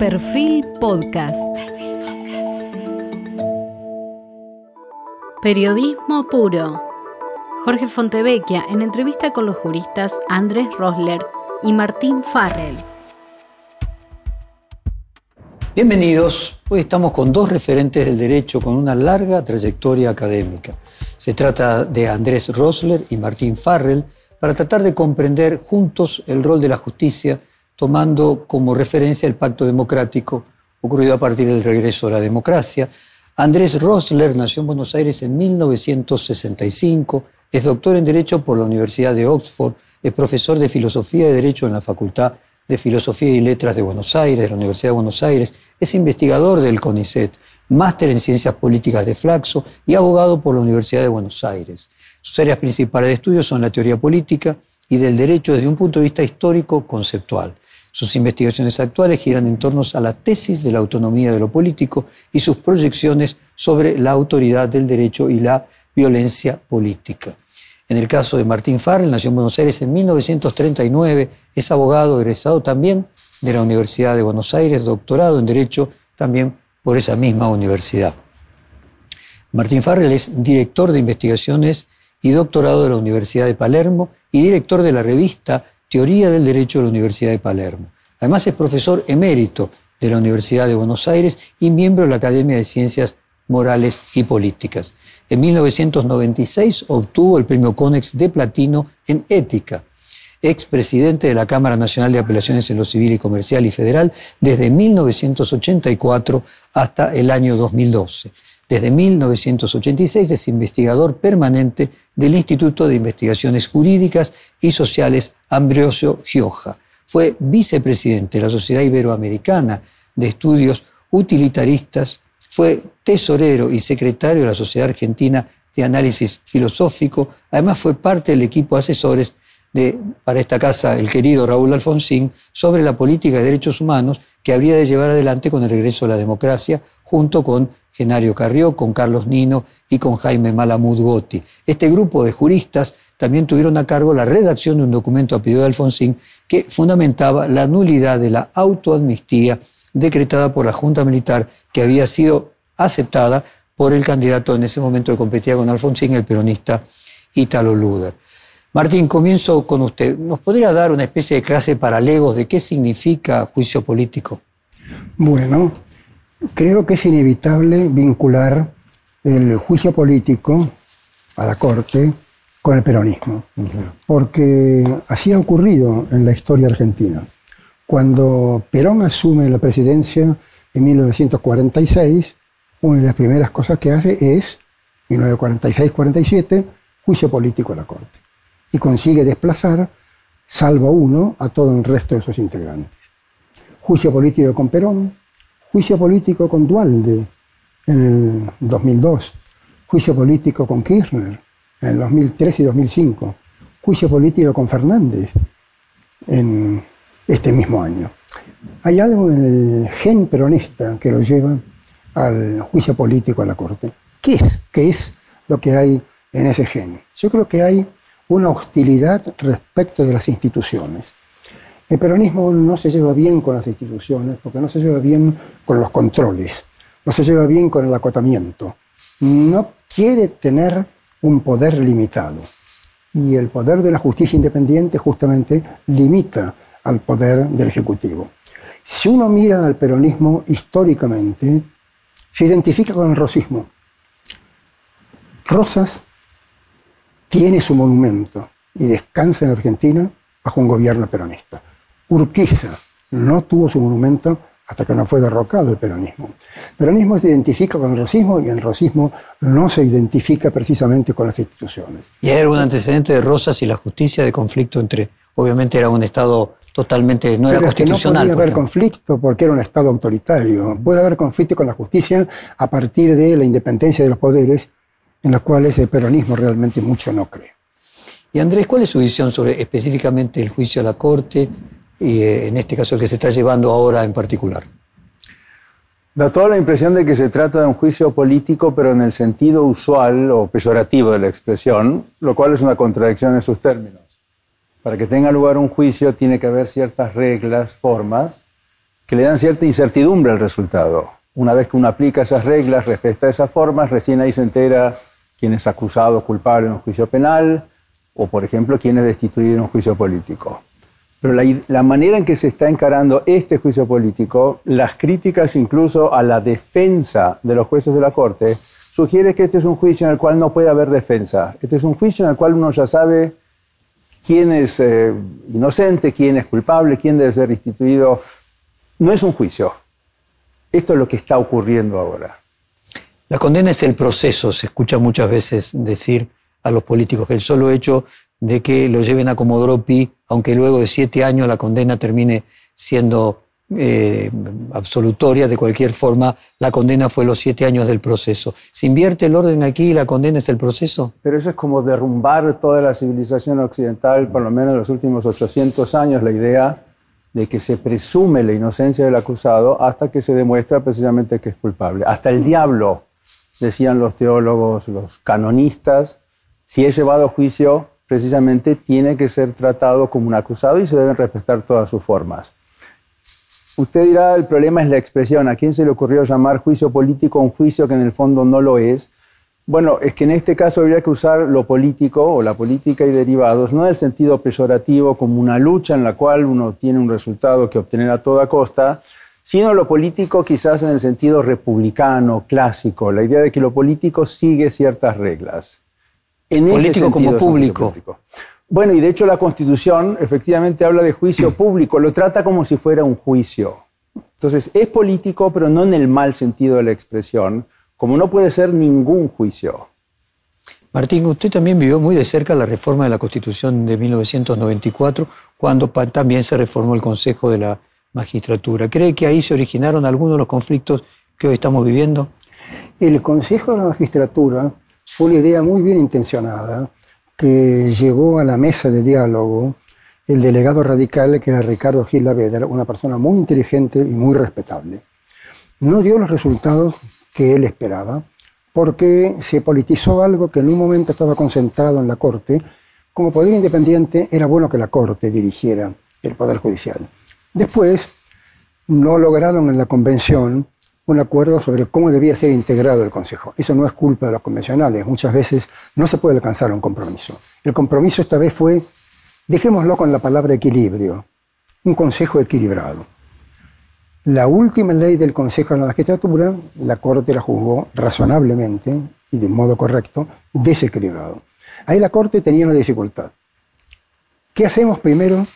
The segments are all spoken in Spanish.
Perfil Podcast. Periodismo puro. Jorge Fontevecchia en entrevista con los juristas Andrés Rosler y Martín Farrell. Bienvenidos. Hoy estamos con dos referentes del derecho con una larga trayectoria académica. Se trata de Andrés Rosler y Martín Farrell para tratar de comprender juntos el rol de la justicia tomando como referencia el pacto democrático ocurrido a partir del regreso a la democracia. Andrés Rosler nació en Buenos Aires en 1965, es doctor en Derecho por la Universidad de Oxford, es profesor de Filosofía y Derecho en la Facultad de Filosofía y Letras de Buenos Aires, de la Universidad de Buenos Aires, es investigador del CONICET, máster en Ciencias Políticas de Flaxo y abogado por la Universidad de Buenos Aires. Sus áreas principales de estudio son la teoría política y del derecho desde un punto de vista histórico conceptual. Sus investigaciones actuales giran en torno a la tesis de la autonomía de lo político y sus proyecciones sobre la autoridad del derecho y la violencia política. En el caso de Martín Farrell, nació en Buenos Aires en 1939, es abogado egresado también de la Universidad de Buenos Aires, doctorado en Derecho también por esa misma universidad. Martín Farrell es director de investigaciones y doctorado de la Universidad de Palermo y director de la revista Teoría del Derecho de la Universidad de Palermo. Además es profesor emérito de la Universidad de Buenos Aires y miembro de la Academia de Ciencias Morales y Políticas. En 1996 obtuvo el premio CONEX de Platino en Ética. Expresidente de la Cámara Nacional de Apelaciones en lo Civil y Comercial y Federal desde 1984 hasta el año 2012. Desde 1986 es investigador permanente del Instituto de Investigaciones Jurídicas y Sociales Ambrosio Gioja. Fue vicepresidente de la Sociedad Iberoamericana de Estudios Utilitaristas, fue tesorero y secretario de la Sociedad Argentina de Análisis Filosófico, además fue parte del equipo de asesores de, para esta casa, el querido Raúl Alfonsín, sobre la política de derechos humanos que habría de llevar adelante con el regreso a la democracia, junto con Genario Carrió, con Carlos Nino y con Jaime Malamud Gotti. Este grupo de juristas también tuvieron a cargo la redacción de un documento a pedido de Alfonsín que fundamentaba la nulidad de la autoamnistía decretada por la Junta Militar que había sido aceptada por el candidato en ese momento que competía con Alfonsín, el peronista Ítalo Luder. Martín, comienzo con usted. ¿Nos podría dar una especie de clase para legos de qué significa juicio político? Bueno, Creo que es inevitable vincular el juicio político a la Corte con el peronismo, porque así ha ocurrido en la historia argentina. Cuando Perón asume la presidencia en 1946, una de las primeras cosas que hace es, 1946-47, juicio político a la Corte. Y consigue desplazar, salvo uno, a todo el resto de sus integrantes. Juicio político con Perón, Juicio político con Dualde en el 2002. Juicio político con Kirchner en el 2003 y 2005. Juicio político con Fernández en este mismo año. Hay algo en el gen peronista que lo lleva al juicio político a la Corte. ¿Qué es? ¿Qué es lo que hay en ese gen? Yo creo que hay una hostilidad respecto de las instituciones. El peronismo no se lleva bien con las instituciones porque no se lleva bien con los controles, no se lleva bien con el acotamiento, no quiere tener un poder limitado. Y el poder de la justicia independiente justamente limita al poder del Ejecutivo. Si uno mira al peronismo históricamente, se identifica con el rosismo. Rosas tiene su monumento y descansa en Argentina bajo un gobierno peronista. Urquiza no tuvo su monumento hasta que no fue derrocado el peronismo. El peronismo se identifica con el rosismo y el rosismo no se identifica precisamente con las instituciones. ¿Y hay algún antecedente de Rosas y la justicia de conflicto entre, obviamente era un Estado totalmente, no era constitucional? no podía haber conflicto porque era un Estado autoritario. Puede haber conflicto con la justicia a partir de la independencia de los poderes en los cuales el peronismo realmente mucho no cree. Y Andrés, ¿cuál es su visión sobre específicamente el juicio a la Corte, y eh, en este caso el que se está llevando ahora en particular. Da toda la impresión de que se trata de un juicio político, pero en el sentido usual o peyorativo de la expresión, lo cual es una contradicción en sus términos. Para que tenga lugar un juicio tiene que haber ciertas reglas, formas, que le dan cierta incertidumbre al resultado. Una vez que uno aplica esas reglas, respeta esas formas, recién ahí se entera quién es acusado culpable en un juicio penal, o por ejemplo, quién es destituido en un juicio político. Pero la, la, manera en que se está encarando este juicio político, las críticas incluso a la defensa de los jueces de la Corte, sugiere que este es un juicio en el cual no puede haber defensa. Este es un juicio en el cual uno ya sabe quién es eh, inocente, quién es culpable, quién debe ser restituido. No es un juicio. Esto es lo que está ocurriendo ahora. La condena es el proceso, se escucha muchas veces decir a los políticos que el solo hecho de que lo lleven a Comodoro Pi, aunque luego de siete años la condena termine siendo eh, absolutoria, de cualquier forma, la condena fue los siete años del proceso. ¿Se invierte el orden aquí y la condena es el proceso? Pero eso es como derrumbar toda la civilización occidental, por lo menos en los últimos 800 años, la idea de que se presume la inocencia del acusado hasta que se demuestra precisamente que es culpable. Hasta el diablo, decían los teólogos, los canonistas, si es llevado a juicio, precisamente tiene que ser tratado como un acusado y se deben respetar todas sus formas. Usted dirá, el problema es la expresión. ¿A quién se le ocurrió llamar juicio político un juicio que en el fondo no lo es? Bueno, es que en este caso habría que usar lo político o la política y derivados, no en el sentido peyorativo como una lucha en la cual uno tiene un resultado que obtener a toda costa, sino lo político quizás en el sentido republicano, clásico, la idea de que lo político sigue ciertas reglas. En político como público. Bueno, y de hecho la Constitución efectivamente habla de juicio público, lo trata como si fuera un juicio. Entonces, es político, pero no en el mal sentido de la expresión, como no puede ser ningún juicio. Martín, usted también vivió muy de cerca la reforma de la Constitución de 1994, cuando también se reformó el Consejo de la Magistratura. ¿Cree que ahí se originaron algunos de los conflictos que hoy estamos viviendo? El Consejo de la Magistratura fue una idea muy bien intencionada que llegó a la mesa de diálogo el delegado radical, que era Ricardo Gil Lavedra, una persona muy inteligente y muy respetable. No dio los resultados que él esperaba, porque se politizó algo que en un momento estaba concentrado en la Corte. Como poder independiente era bueno que la Corte dirigiera el Poder Judicial. Después no lograron en la convención un acuerdo sobre cómo debía ser integrado el Consejo. Eso no es culpa de los convencionales. Muchas veces no se puede alcanzar un compromiso. El compromiso esta vez fue, dejémoslo con la palabra equilibrio, un Consejo equilibrado. La última ley del Consejo de la Magistratura, la Corte la juzgó razonablemente y de modo correcto, desequilibrado. Ahí la Corte tenía una dificultad. ¿Qué hacemos primero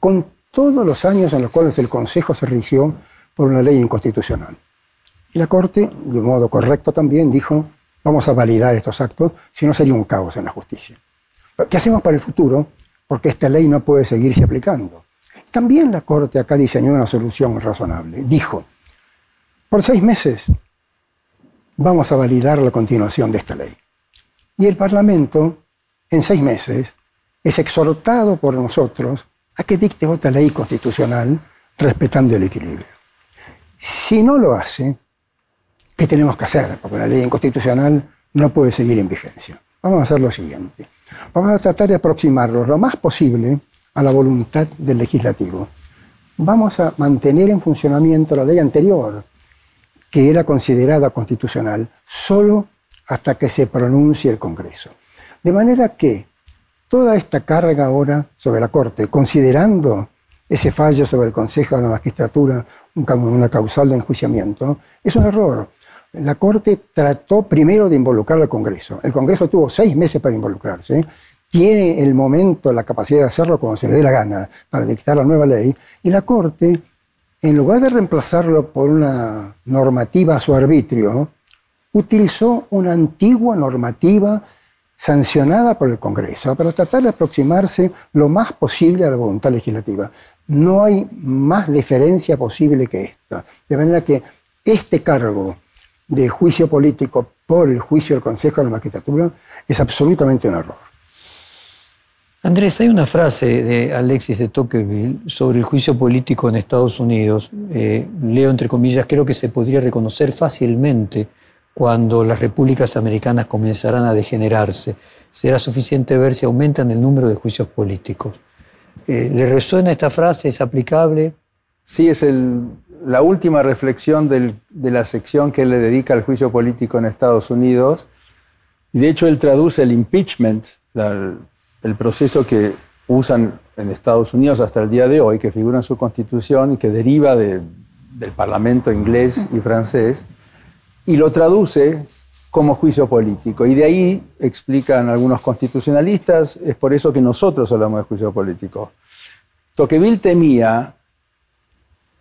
con todos los años en los cuales el Consejo se rigió por una ley inconstitucional? Y la Corte, de modo correcto también, dijo, vamos a validar estos actos, si no sería un caos en la justicia. ¿Qué hacemos para el futuro? Porque esta ley no puede seguirse aplicando. También la Corte acá diseñó una solución razonable. Dijo, por seis meses vamos a validar la continuación de esta ley. Y el Parlamento, en seis meses, es exhortado por nosotros a que dicte otra ley constitucional respetando el equilibrio. Si no lo hace, ¿Qué tenemos que hacer? Porque la ley inconstitucional no puede seguir en vigencia. Vamos a hacer lo siguiente. Vamos a tratar de aproximarnos lo más posible a la voluntad del legislativo. Vamos a mantener en funcionamiento la ley anterior, que era considerada constitucional, solo hasta que se pronuncie el Congreso. De manera que toda esta carga ahora sobre la Corte, considerando ese fallo sobre el Consejo de la Magistratura una causal de enjuiciamiento, es un error la Corte trató primero de involucrar al Congreso. El Congreso tuvo seis meses para involucrarse. Tiene el momento, la capacidad de hacerlo cuando se le dé la gana para dictar la nueva ley. Y la Corte, en lugar de reemplazarlo por una normativa a su arbitrio, utilizó una antigua normativa sancionada por el Congreso para tratar de aproximarse lo más posible a la voluntad legislativa. No hay más diferencia posible que esta. De manera que este cargo de juicio político por el juicio del Consejo de la Magistratura es absolutamente un error. Andrés, hay una frase de Alexis de Tocqueville sobre el juicio político en Estados Unidos. Eh, leo entre comillas, creo que se podría reconocer fácilmente cuando las repúblicas americanas comenzarán a degenerarse. Será suficiente ver si aumentan el número de juicios políticos. Eh, ¿Le resuena esta frase? ¿Es aplicable? Sí, es la última reflexión de la sección que le dedica al juicio político en Estados Unidos. Y de hecho, él traduce el impeachment, el proceso que usan en Estados Unidos hasta el día de hoy, que figura en su constitución y que deriva del Parlamento inglés y francés, y lo traduce como juicio político. Y de ahí, explican algunos constitucionalistas, es por eso que nosotros hablamos de juicio político. Tocqueville temía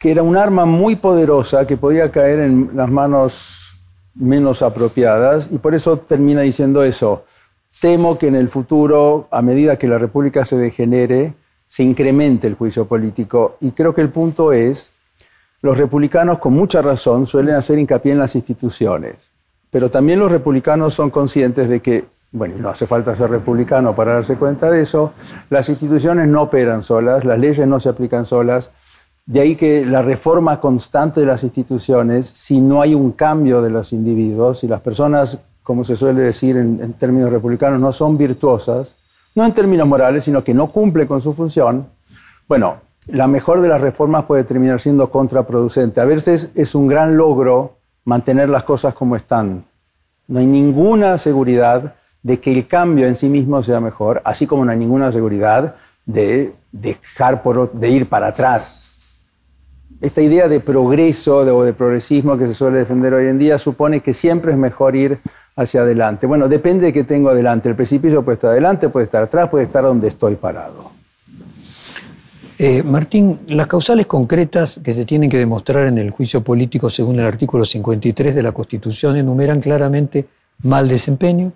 que era un arma muy poderosa que podía caer en las manos menos apropiadas y por eso termina diciendo eso. Temo que en el futuro, a medida que la República se degenere, se incremente el juicio político y creo que el punto es, los republicanos con mucha razón suelen hacer hincapié en las instituciones, pero también los republicanos son conscientes de que bueno, no hace falta ser republicano para darse cuenta de eso, las instituciones no operan solas, las leyes no se aplican solas, de ahí que la reforma constante de las instituciones, si no hay un cambio de los individuos, si las personas, como se suele decir en, términos republicanos, no son virtuosas, no en términos morales, sino que no cumplen con su función, bueno, la mejor de las reformas puede terminar siendo contraproducente. A veces es un gran logro mantener las cosas como están. No hay ninguna seguridad de que el cambio en sí mismo sea mejor, así como no hay ninguna seguridad de dejar de ir para atrás. Esta idea de progreso o de progresismo que se suele defender hoy en día supone que siempre es mejor ir hacia adelante. Bueno, depende de qué tengo adelante. El precipicio puede estar adelante, puede estar atrás, puede estar donde estoy parado. Eh, Martín, las causales concretas que se tienen que demostrar en el juicio político según el artículo 53 de la Constitución enumeran claramente mal desempeño,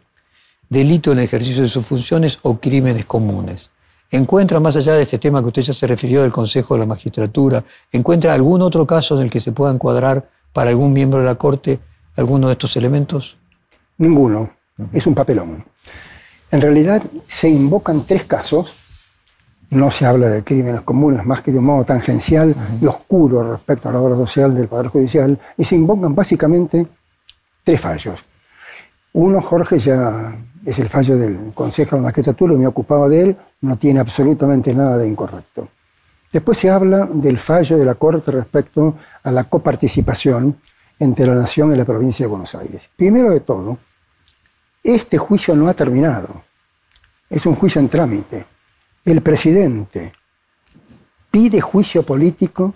delito en el ejercicio de sus funciones o crímenes comunes. ¿Encuentra, más allá de este tema que usted ya se refirió del Consejo de la Magistratura, encuentra algún otro caso en el que se pueda encuadrar para algún miembro de la Corte alguno de estos elementos? Ninguno. Es un papelón. En realidad se invocan tres casos. No se habla de crímenes comunes más que de un modo tangencial y oscuro respecto a la obra social del Poder Judicial. Y se invocan básicamente tres fallos. Uno, Jorge ya es el fallo del Consejo de la Magistratura, me he ocupado de él, no tiene absolutamente nada de incorrecto. Después se habla del fallo de la Corte respecto a la coparticipación entre la Nación y la provincia de Buenos Aires. Primero de todo, este juicio no ha terminado. Es un juicio en trámite. El presidente pide juicio político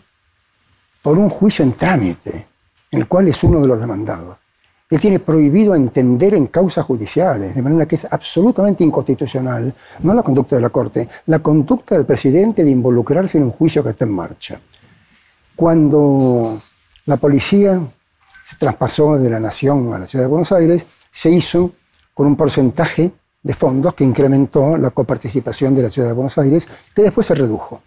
por un juicio en trámite, el cual es uno de los demandados. Él tiene prohibido entender en causas judiciales, de manera que es absolutamente inconstitucional, no la conducta de la Corte, la conducta del presidente de involucrarse en un juicio que está en marcha. Cuando la policía se traspasó de la Nación a la Ciudad de Buenos Aires, se hizo con un porcentaje de fondos que incrementó la coparticipación de la Ciudad de Buenos Aires, que después se redujo.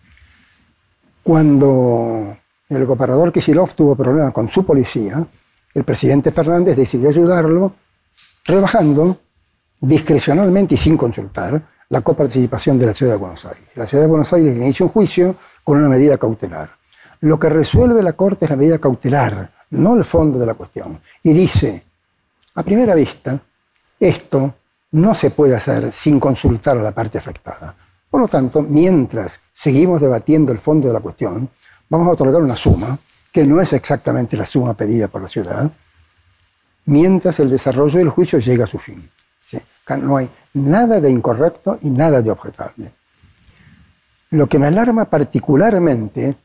Cuando el gobernador Kisilov tuvo problemas con su policía, el presidente Fernández decidió ayudarlo rebajando discrecionalmente y sin consultar la coparticipación de la Ciudad de Buenos Aires. La Ciudad de Buenos Aires inicia un juicio con una medida cautelar. Lo que resuelve la Corte es la medida cautelar, no el fondo de la cuestión. Y dice, a primera vista, esto no se puede hacer sin consultar a la parte afectada. Por lo tanto, mientras seguimos debatiendo el fondo de la cuestión, vamos a otorgar una suma que no es exactamente la suma pedida por la ciudad, mientras el desarrollo del juicio llega a su fin. No hay nada de incorrecto y nada de objetable. Lo que me alarma particularmente,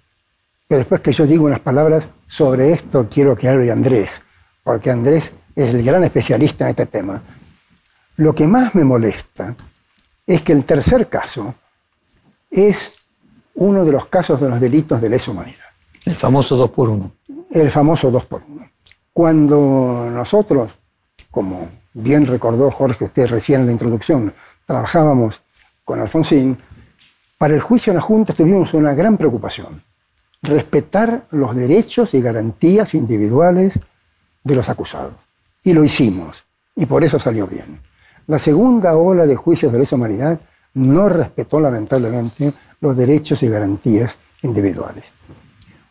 que después que yo digo unas palabras sobre esto, quiero que hable Andrés, porque Andrés es el gran especialista en este tema. Lo que más me molesta es que el tercer caso es uno de los casos de los delitos de lesa humanidad. El famoso 2 por 1 El famoso 2 por 1 Cuando nosotros, como bien recordó Jorge, usted recién en la introducción, trabajábamos con Alfonsín, para el juicio en la Junta tuvimos una gran preocupación. Respetar los derechos y garantías individuales de los acusados. Y lo hicimos. Y por eso salió bien. La segunda ola de juicios de lesa humanidad no respetó lamentablemente los derechos y garantías individuales.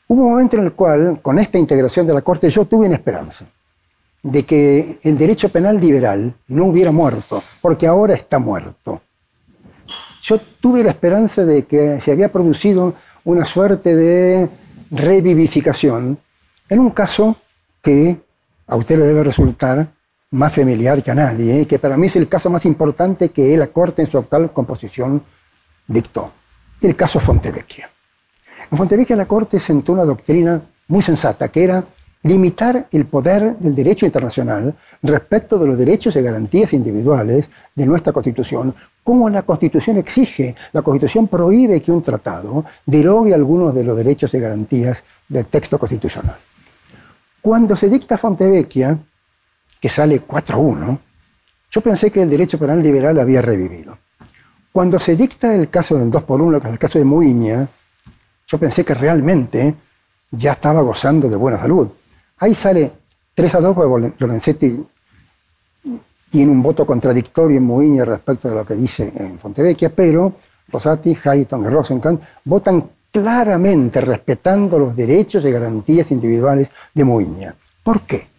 Hubo un momento en el cual, con esta integración de la Corte, yo tuve una esperanza de que el derecho penal liberal no hubiera muerto, porque ahora está muerto. Yo tuve la esperanza de que se había producido una suerte de revivificación en un caso que a usted le debe resultar más familiar que a nadie, ¿eh? que para mí es el caso más importante que la Corte en su actual composición dictó, el caso Fontevecchia. En Fontevecchia la Corte sentó una doctrina muy sensata, que era limitar el poder del derecho internacional respecto de los derechos y garantías individuales de nuestra Constitución, como la Constitución exige. La Constitución prohíbe que un tratado derogue algunos de los derechos y garantías del texto constitucional. Cuando se dicta Fontevecchia, que sale 4-1, yo pensé que el derecho penal liberal había revivido. Cuando se dicta el caso del 2 por 1, que es el caso de Muiña, yo pensé que realmente ya estaba gozando de buena salud. Ahí sale 3 a 2, porque Lorenzetti tiene un voto contradictorio en Muiña respecto de lo que dice en Fontevecchia, pero Rosati, Hayton y Rosenkant votan claramente respetando los derechos y garantías individuales de Muiña. ¿Por qué?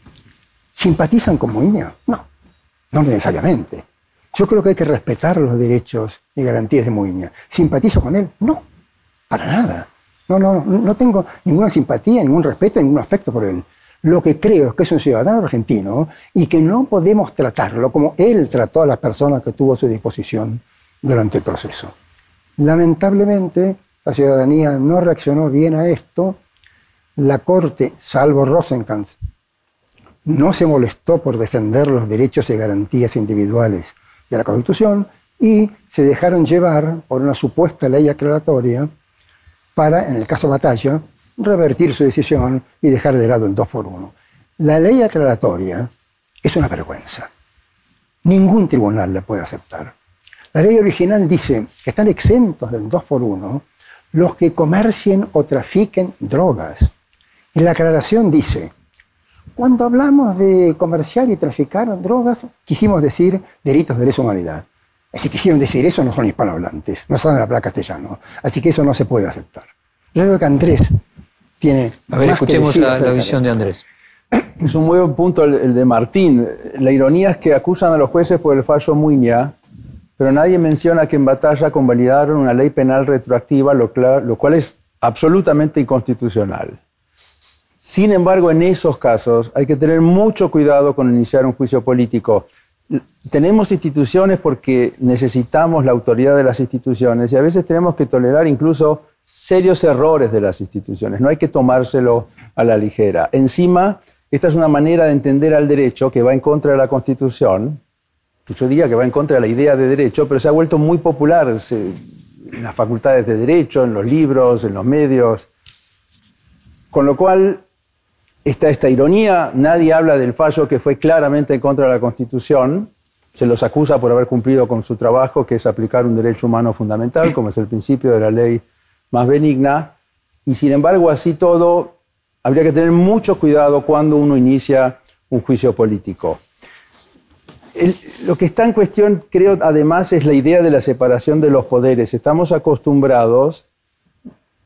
¿Simpatizan con Muiña? No, no necesariamente. Yo creo que hay que respetar los derechos y garantías de Muiña. ¿Simpatizo con él? No, para nada. No, no, no tengo ninguna simpatía, ningún respeto, ningún afecto por él. Lo que creo es que es un ciudadano argentino y que no podemos tratarlo como él trató a las personas que tuvo a su disposición durante el proceso. Lamentablemente, la ciudadanía no reaccionó bien a esto. La Corte, salvo Rosenkranz, no se molestó por defender los derechos y garantías individuales de la Constitución y se dejaron llevar por una supuesta ley aclaratoria para, en el caso Batalla, revertir su decisión y dejar de lado el 2 por 1. La ley aclaratoria es una vergüenza. Ningún tribunal la puede aceptar. La ley original dice que están exentos del 2 por 1 los que comercien o trafiquen drogas. Y la aclaración dice, cuando hablamos de comerciar y traficar drogas, quisimos decir delitos de lesa humanidad. Si quisieron decir eso, no son hispanohablantes, no saben hablar castellano. Así que eso no se puede aceptar. Yo creo que Andrés tiene. A ver, escuchemos la, visión de Andrés. Es un muy buen punto el, de Martín. La ironía es que acusan a los jueces por el fallo Muña, pero nadie menciona que en batalla convalidaron una ley penal retroactiva, lo, lo cual es absolutamente inconstitucional. Sin embargo, en esos casos hay que tener mucho cuidado con iniciar un juicio político. Tenemos instituciones porque necesitamos la autoridad de las instituciones y a veces tenemos que tolerar incluso serios errores de las instituciones. No hay que tomárselo a la ligera. Encima, esta es una manera de entender al derecho que va en contra de la Constitución. Yo diría que va en contra de la idea de derecho, pero se ha vuelto muy popular en las facultades de derecho, en los libros, en los medios. Con lo cual, está esta ironía, nadie habla del fallo que fue claramente en contra de la Constitución, se los acusa por haber cumplido con su trabajo, que es aplicar un derecho humano fundamental, como es el principio de la ley más benigna, y sin embargo así todo, habría que tener mucho cuidado cuando uno inicia un juicio político. lo que está en cuestión, creo, además, es la idea de la separación de los poderes. Estamos acostumbrados,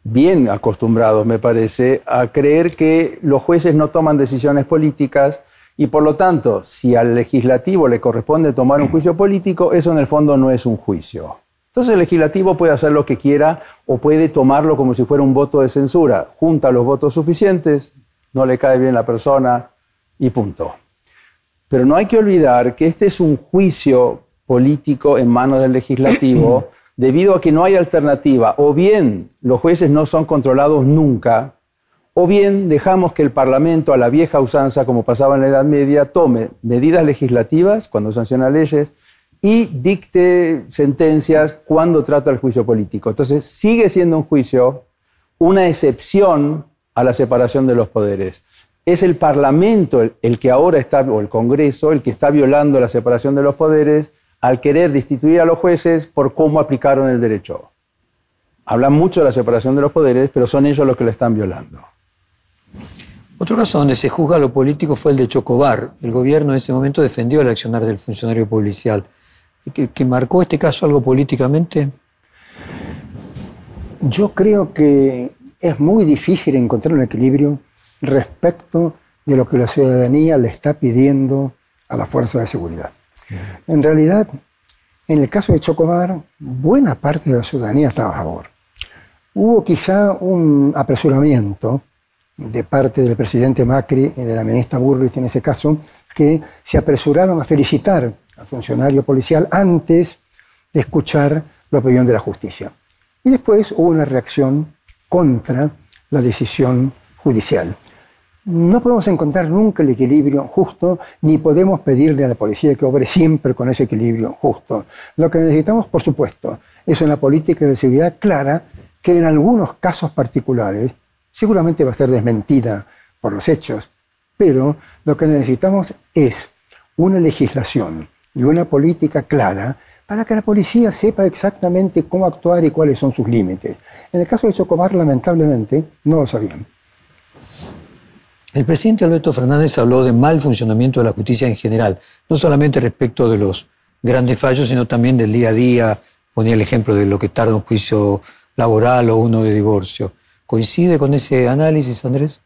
bien acostumbrados, me parece, a creer que los jueces no toman decisiones políticas y, por lo tanto, si al legislativo le corresponde tomar un juicio político, eso en el fondo no es un juicio. Entonces el legislativo puede hacer lo que quiera o puede tomarlo como si fuera un voto de censura. Junta los votos suficientes, no le cae bien la persona y punto. Pero no hay que olvidar que este es un juicio político en manos del legislativo debido a que no hay alternativa. O bien los jueces no son controlados nunca, o bien dejamos que el Parlamento, a la vieja usanza, como pasaba en la Edad Media, tome medidas legislativas cuando sanciona leyes y dicte sentencias cuando trata el juicio político. Entonces sigue siendo un juicio una excepción a la separación de los poderes. Es el Parlamento el, que ahora está, o el Congreso, el que está violando la separación de los poderes al querer destituir a los jueces por cómo aplicaron el derecho. Hablan mucho de la separación de los poderes, pero son ellos los que lo están violando. Otro caso donde se juzga lo político fue el de Chocobar. El gobierno en ese momento defendió el accionar del funcionario policial que, marcó este caso algo políticamente? Yo creo que es muy difícil encontrar un equilibrio respecto de lo que la ciudadanía le está pidiendo a la fuerza de seguridad. En realidad, en el caso de Chocobar, buena parte de la ciudadanía estaba a favor. Hubo quizá un apresuramiento de parte del presidente Macri y de la ministra Burris en ese caso, que se apresuraron a felicitar al funcionario policial antes de escuchar la opinión de la justicia. Y después hubo una reacción contra la decisión judicial. No podemos encontrar nunca el equilibrio justo, ni podemos pedirle a la policía que obre siempre con ese equilibrio justo. Lo que necesitamos, por supuesto, es una política de seguridad clara que en algunos casos particulares seguramente va a ser desmentida por los hechos, pero lo que necesitamos es una legislación y una política clara para que la policía sepa exactamente cómo actuar y cuáles son sus límites. En el caso de Chocobar, lamentablemente, no lo sabían. El presidente Alberto Fernández habló de mal funcionamiento de la justicia en general, no solamente respecto de los grandes fallos, sino también del día a día. Ponía el ejemplo de lo que tarda un juicio laboral o uno de divorcio. ¿Coincide con ese análisis, Andrés?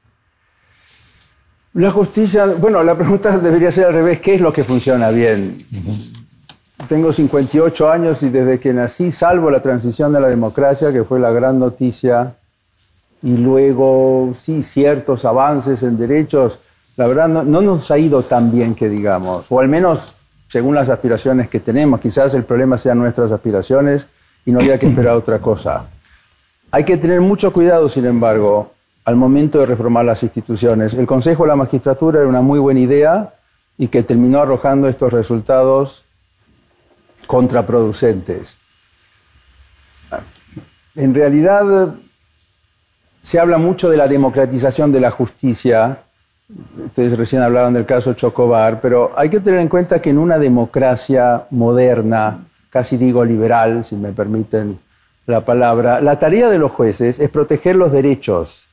La justicia, bueno, la pregunta debería ser al revés, ¿qué es lo que funciona bien? Tengo 58 años y desde que nací, salvo la transición de la democracia, que fue la gran noticia, y luego, sí, ciertos avances en derechos, la verdad no, no nos ha ido tan bien que digamos, o al menos según las aspiraciones que tenemos. Quizás el problema sean nuestras aspiraciones y no había que esperar otra cosa. Hay que tener mucho cuidado, sin embargo, al momento de reformar las instituciones. El Consejo de la Magistratura era una muy buena idea y que terminó arrojando estos resultados contraproducentes. En realidad, se habla mucho de la democratización de la justicia. Ustedes recién hablaban del caso Chocobar, pero hay que tener en cuenta que en una democracia moderna, casi digo liberal, si me permiten la palabra, la tarea de los jueces es proteger los derechos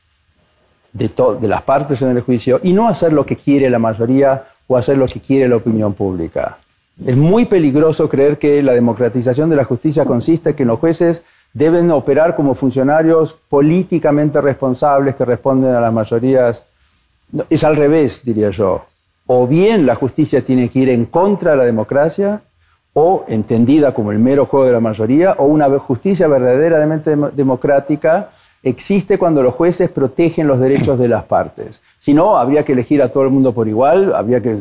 de, de las partes en el juicio y no hacer lo que quiere la mayoría o hacer lo que quiere la opinión pública. Es muy peligroso creer que la democratización de la justicia consiste en que los jueces deben operar como funcionarios políticamente responsables que responden a las mayorías. Es al revés, diría yo. O bien la justicia tiene que ir en contra de la democracia o entendida como el mero juego de la mayoría, o una justicia verdaderamente democrática existe cuando los jueces protegen los derechos de las partes. Si no, habría que elegir a todo el mundo por igual, habría que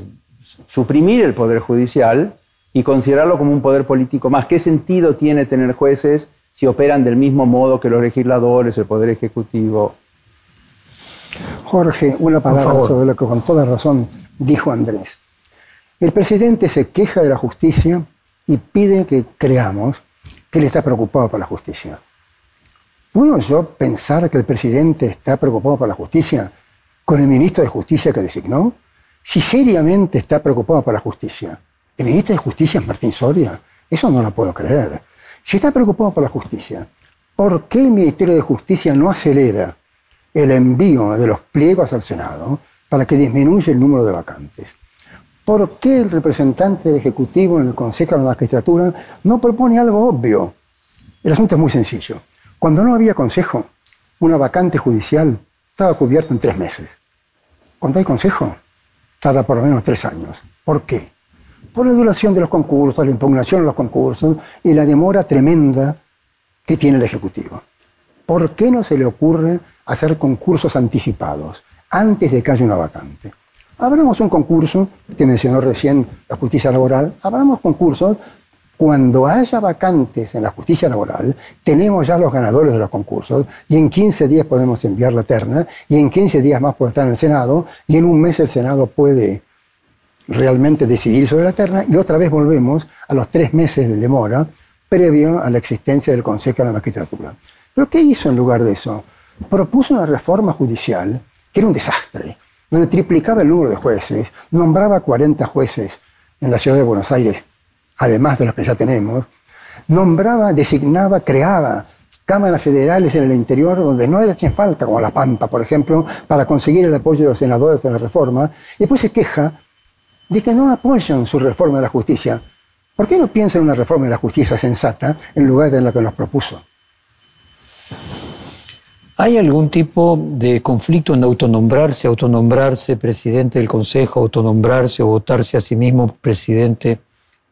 suprimir el poder judicial y considerarlo como un poder político más. ¿Qué sentido tiene tener jueces si operan del mismo modo que los legisladores, el poder ejecutivo? Jorge, una palabra sobre lo que con toda razón dijo Andrés. El presidente se queja de la justicia y pide que creamos que él está preocupado por la justicia. ¿Puedo yo pensar que el presidente está preocupado por la justicia con el ministro de Justicia que designó? Si seriamente está preocupado por la justicia, el ministro de Justicia es Martín Soria. Eso no lo puedo creer. Si está preocupado por la justicia, ¿por qué el Ministerio de Justicia no acelera el envío de los pliegos al Senado para que disminuya el número de vacantes? ¿Por qué el representante del Ejecutivo en el Consejo de la Magistratura no propone algo obvio? El asunto es muy sencillo. Cuando no había consejo, una vacante judicial estaba cubierta en tres meses. Cuando hay consejo, tarda por lo menos tres años. ¿Por qué? Por la duración de los concursos, la impugnación de los concursos y la demora tremenda que tiene el Ejecutivo. ¿Por qué no se le ocurre hacer concursos anticipados antes de que haya una vacante? Abramos un concurso, que mencionó recién la justicia laboral, abramos concursos cuando haya vacantes en la justicia laboral, tenemos ya los ganadores de los concursos y en 15 días podemos enviar la terna y en 15 días más puede estar en el Senado y en un mes el Senado puede realmente decidir sobre la terna y otra vez volvemos a los tres meses de demora previo a la existencia del Consejo de la Magistratura. ¿Pero qué hizo en lugar de eso? Propuso una reforma judicial que era un desastre donde triplicaba el número de jueces, nombraba 40 jueces en la ciudad de Buenos Aires, además de los que ya tenemos, nombraba, designaba, creaba cámaras federales en el interior donde no le hacía falta, como La Pampa, por ejemplo, para conseguir el apoyo de los senadores de la reforma, y después se queja de que no apoyan su reforma de la justicia. ¿Por qué no piensa en una reforma de la justicia sensata en lugar de la que nos propuso? ¿Hay algún tipo de conflicto en autonombrarse, autonombrarse presidente del Consejo, autonombrarse o votarse a sí mismo presidente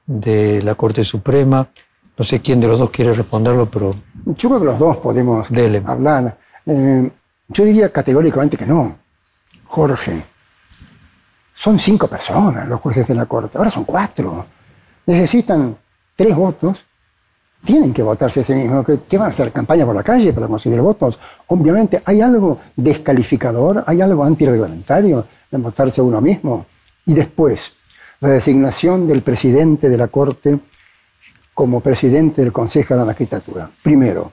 de la Corte Suprema? No sé quién de los dos quiere responderlo, pero... Yo creo que los dos podemos Dele. hablar. Eh, yo diría categóricamente que no. Jorge, son cinco personas los jueces de la Corte, ahora son cuatro. Necesitan tres votos, tienen que votarse a sí mismos. ¿Qué, qué van a hacer? ¿Campaña por la calle para conseguir votos? Obviamente, ¿hay algo descalificador? ¿Hay algo antirreglamentario en votarse uno mismo? Y después, la designación del presidente de la Corte como presidente del Consejo de la Magistratura. Primero,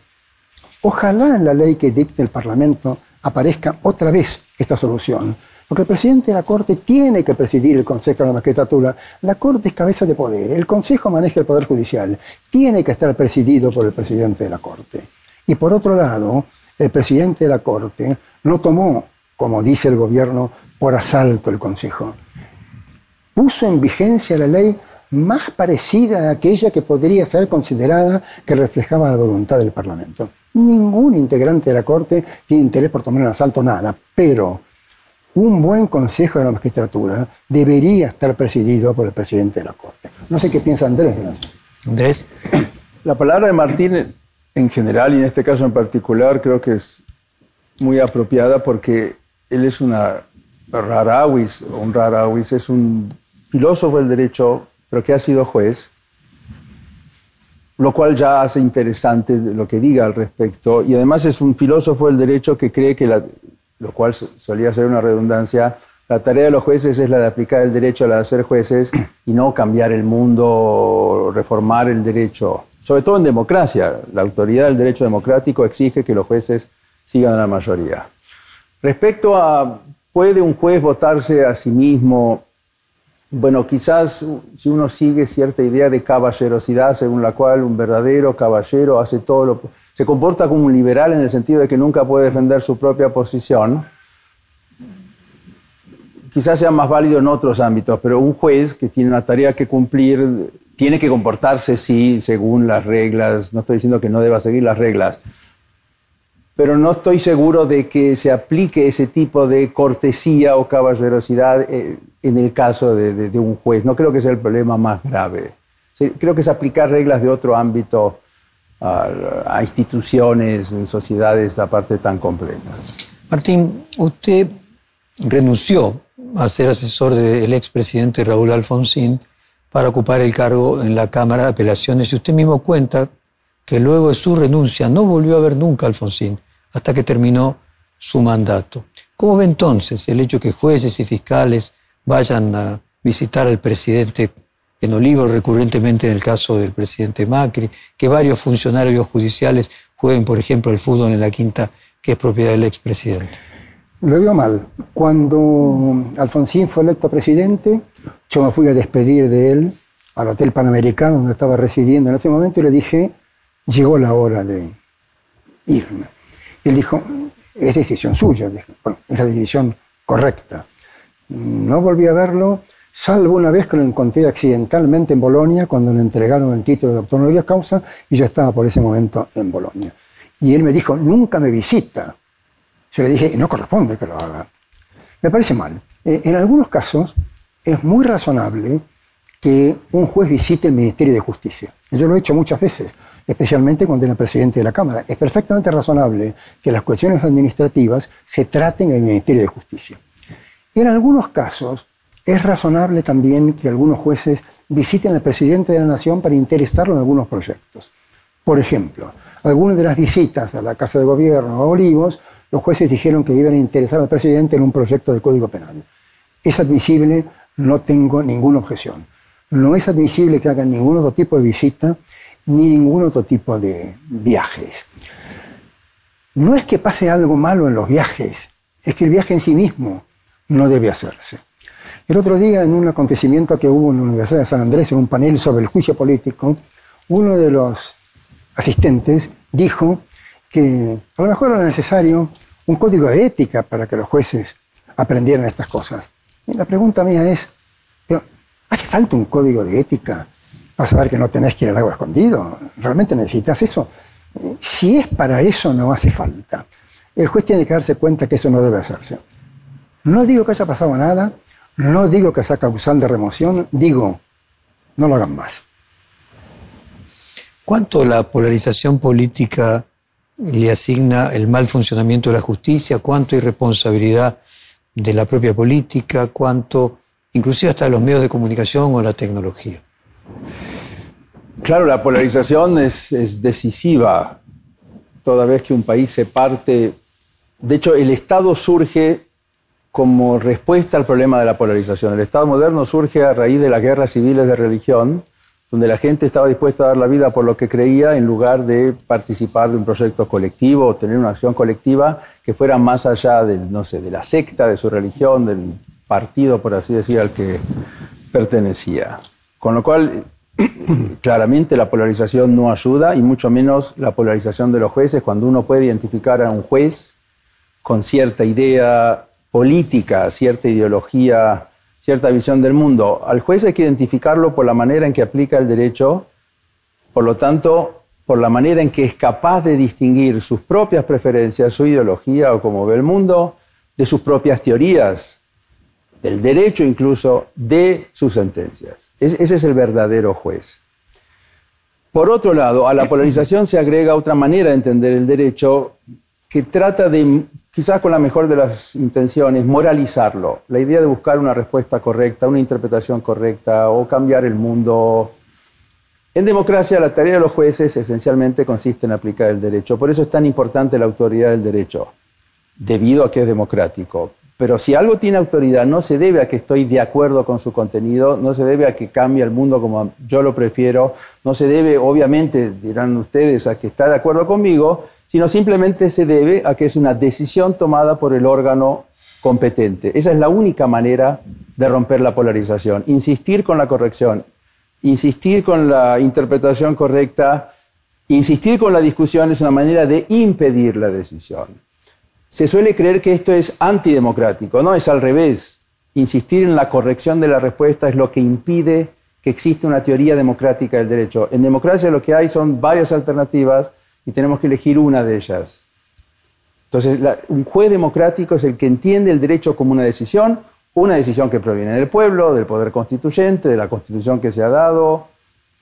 ojalá en la ley que dicte el Parlamento aparezca otra vez esta solución. Porque el presidente de la Corte tiene que presidir el Consejo de la Magistratura. La Corte es cabeza de poder. El Consejo maneja el Poder Judicial. Tiene que estar presidido por el presidente de la Corte. Y por otro lado, el presidente de la Corte no tomó, como dice el gobierno, por asalto el Consejo. Puso en vigencia la ley más parecida a aquella que podría ser considerada que reflejaba la voluntad del Parlamento. Ningún integrante de la Corte tiene interés por tomar en asalto nada, pero un buen Consejo de la Magistratura debería estar presidido por el presidente de la Corte. No sé qué piensa Andrés. Andrés, La palabra de Martín en general y en este caso en particular creo que es muy apropiada porque él es una rarawis, un rarawis, es un filósofo del derecho, pero que ha sido juez, lo cual ya hace interesante lo que diga al respecto. Y además es un filósofo del derecho que cree que, la, lo cual so- solía ser una redundancia, la tarea de los jueces es la de aplicar el derecho a la de ser jueces y no cambiar el mundo, reformar el derecho. Sobre todo en democracia, la autoridad del derecho democrático exige que los jueces sigan a la mayoría. Respecto a, ¿puede un juez votarse a sí mismo? Bueno, quizás si uno sigue cierta idea de caballerosidad según la cual un verdadero caballero hace todo lo se comporta como un liberal en el sentido de que nunca puede defender su propia posición, quizás sea más válido en otros ámbitos, pero un juez que tiene una tarea que cumplir tiene que comportarse, sí, según las reglas. No estoy diciendo que no deba seguir las reglas, pero no estoy seguro de que se aplique ese tipo de cortesía o caballerosidad eh, en el caso de, de- un juez. No creo que sea el problema más grave. Creo que es aplicar reglas de otro ámbito a, instituciones, sociedades aparte tan complejas. Martín, usted renunció a ser asesor del expresidente Raúl Alfonsín para ocupar el cargo en la Cámara de Apelaciones y usted mismo cuenta que luego de su renuncia no volvió a ver nunca a Alfonsín hasta que terminó su mandato. ¿Cómo ve entonces el hecho que jueces y fiscales vayan a visitar al presidente en Olivos recurrentemente en el caso del presidente Macri, que varios funcionarios judiciales jueguen, por ejemplo, el fútbol en la quinta que es propiedad del expresidente? Lo veo mal. Cuando Alfonsín fue electo presidente, yo me fui a despedir de él al Hotel Panamericano donde estaba residiendo en ese momento y le dije, llegó la hora de irme. Él dijo, es decisión suya. Dije, bueno, es la decisión correcta. No volví a verlo, salvo una vez que lo encontré accidentalmente en Bolonia cuando le entregaron el título de doctor honoris causa y yo estaba por ese momento en Bolonia. Y él me dijo, nunca me visita. Yo le dije, no corresponde que lo haga. Me parece mal. Eh, en algunos casos es muy razonable que un juez visite el Ministerio de Justicia. Yo lo he hecho muchas veces, especialmente cuando era presidente de la Cámara. Es perfectamente razonable que las cuestiones administrativas se traten en el Ministerio de Justicia. En algunos casos es razonable también que algunos jueces visiten al presidente de la Nación para interesarlo en algunos proyectos. Por ejemplo, algunas de las visitas a la Casa de Gobierno a Olivos, los jueces dijeron que iban a interesar al presidente en un proyecto de Código Penal. Es admisible, no tengo ninguna objeción. No es admisible que hagan ningún otro tipo de visita ni ningún otro tipo de viajes. No es que pase algo malo en los viajes, es que el viaje en sí mismo no debe hacerse. El otro día, en un acontecimiento que hubo en la Universidad de San Andrés, en un panel sobre el juicio político, uno de los asistentes dijo que a lo mejor era necesario un código de ética para que los jueces aprendieran estas cosas. Y la pregunta mía es, ¿pero ¿hace falta un código de ética para saber que no tenés que ir al agua escondido? ¿Realmente necesitas eso? Si es para eso, no hace falta. El juez tiene que darse cuenta que eso no debe hacerse. No digo que haya pasado nada, no digo que sea causal de remoción, digo, no lo hagan más. ¿Cuánto la polarización política le asigna el mal funcionamiento de la justicia? ¿Cuánto irresponsabilidad de la propia política? ¿Cuánto, inclusive hasta los medios de comunicación o la tecnología? Claro, la polarización es, es decisiva toda vez que un país se parte. De hecho, el Estado surge como respuesta al problema de la polarización. El Estado moderno surge a raíz de las guerras civiles de religión, donde la gente estaba dispuesta a dar la vida por lo que creía en lugar de participar de un proyecto colectivo o tener una acción colectiva que fuera más allá del, no sé, de la secta, de su religión, del partido, por así decir, al que pertenecía. Con lo cual, claramente la polarización no ayuda y mucho menos la polarización de los jueces cuando uno puede identificar a un juez con cierta idea política, cierta ideología cierta visión del mundo. Al juez hay que identificarlo por la manera en que aplica el derecho, por lo tanto, por la manera en que es capaz de distinguir sus propias preferencias, su ideología o cómo ve el mundo, de sus propias teorías, del derecho incluso, de sus sentencias. ese es el verdadero juez. Por otro lado, a la polarización se agrega otra manera de entender el derecho que trata de quizás con la mejor de las intenciones, moralizarlo. La idea de buscar una respuesta correcta, una interpretación correcta o cambiar el mundo. En democracia la tarea de los jueces esencialmente consiste en aplicar el derecho. Por eso es tan importante la autoridad del derecho, debido a que es democrático. Pero si algo tiene autoridad, no se debe a que estoy de acuerdo con su contenido, no se debe a que cambie el mundo como yo lo prefiero, no se debe, obviamente, dirán ustedes, a que está de acuerdo conmigo, sino simplemente se debe a que es una decisión tomada por el órgano competente. Esa es la única manera de romper la polarización. Insistir con la corrección, insistir con la interpretación correcta, insistir con la discusión es una manera de impedir la decisión. Se suele creer que esto es antidemocrático, no, es al revés. Insistir en la corrección de la respuesta es lo que impide que exista una teoría democrática del derecho. En democracia lo que hay son varias alternativas y tenemos que elegir una de ellas. Entonces, un juez democrático es el que entiende el derecho como una decisión, una decisión que proviene del pueblo, del poder constituyente, de la constitución que se ha dado,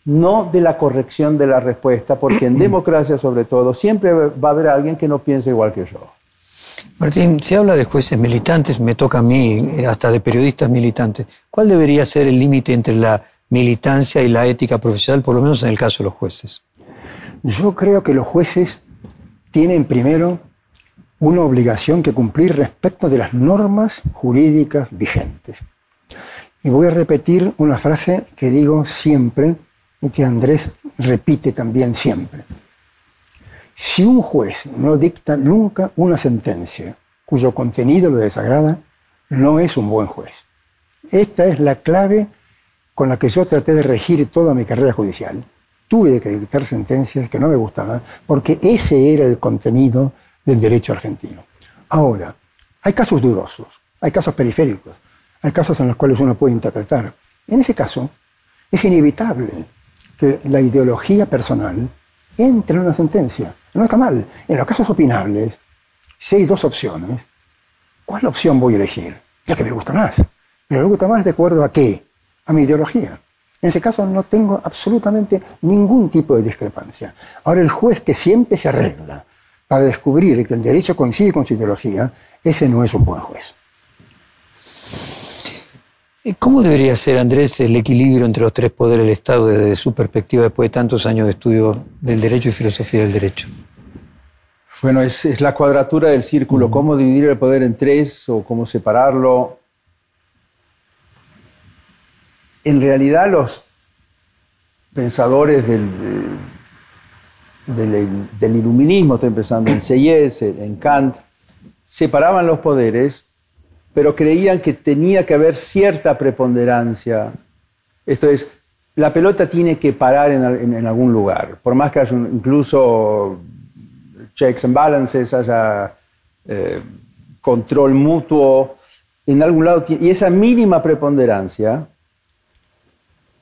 no de la corrección de la respuesta, porque en democracia sobre todo siempre va a haber alguien que no piense igual que yo. Martín, se habla de jueces militantes, me toca a mí, eh, hasta de periodistas militantes. ¿Cuál debería ser el límite entre la militancia y la ética profesional, por lo menos en el caso de los jueces? Yo creo que los jueces tienen primero una obligación que cumplir respecto de las normas jurídicas vigentes. Y voy a repetir una frase que digo siempre y que Andrés repite también siempre. Si un juez no dicta nunca una sentencia cuyo contenido lo desagrada, no es un buen juez. Esta es la clave con la que yo traté de regir toda mi carrera judicial tuve que dictar sentencias que no me gustaban, porque ese era el contenido del derecho argentino. Ahora, hay casos dudosos, hay casos periféricos, hay casos en los cuales uno puede interpretar. En ese caso, es inevitable que la ideología personal entre en una sentencia. No está mal. En los casos opinables, si hay dos opciones, ¿cuál opción voy a elegir? La que me gusta más. Pero me gusta más de acuerdo a qué? A mi ideología. En ese caso no tengo absolutamente ningún tipo de discrepancia. Ahora el juez que siempre se arregla para descubrir que el derecho coincide con su ideología, ese no es un buen juez. ¿Cómo debería ser, Andrés, el equilibrio entre los tres poderes del Estado desde su perspectiva después de tantos años de estudio del derecho y filosofía del derecho? Bueno, es, es la cuadratura del círculo. ¿Cómo dividir el poder en tres o cómo separarlo? En realidad los pensadores del, del, iluminismo, estoy pensando en Sieyès, en Kant, separaban los poderes, pero creían que tenía que haber cierta preponderancia. Esto es, la pelota tiene que parar en, algún lugar, por más que haya incluso checks and balances, haya eh, control mutuo, en algún lado, y esa mínima preponderancia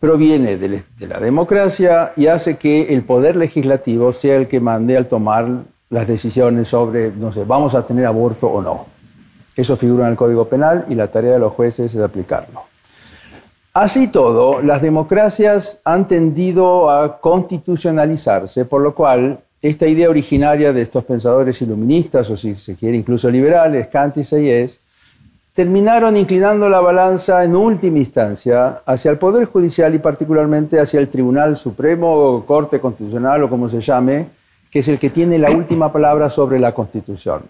proviene de, la democracia y hace que el poder legislativo sea el que mande al tomar las decisiones sobre, no sé, vamos a tener aborto o no. Eso figura en el Código Penal y la tarea de los jueces es aplicarlo. Así todo, las democracias han tendido a constitucionalizarse, por lo cual esta idea originaria de estos pensadores iluministas, o si se quiere incluso liberales, Kant y Sayes, terminaron inclinando la balanza en última instancia hacia el Poder Judicial y particularmente hacia el Tribunal Supremo o Corte Constitucional o como se llame, que es el que tiene la última palabra sobre la Constitución.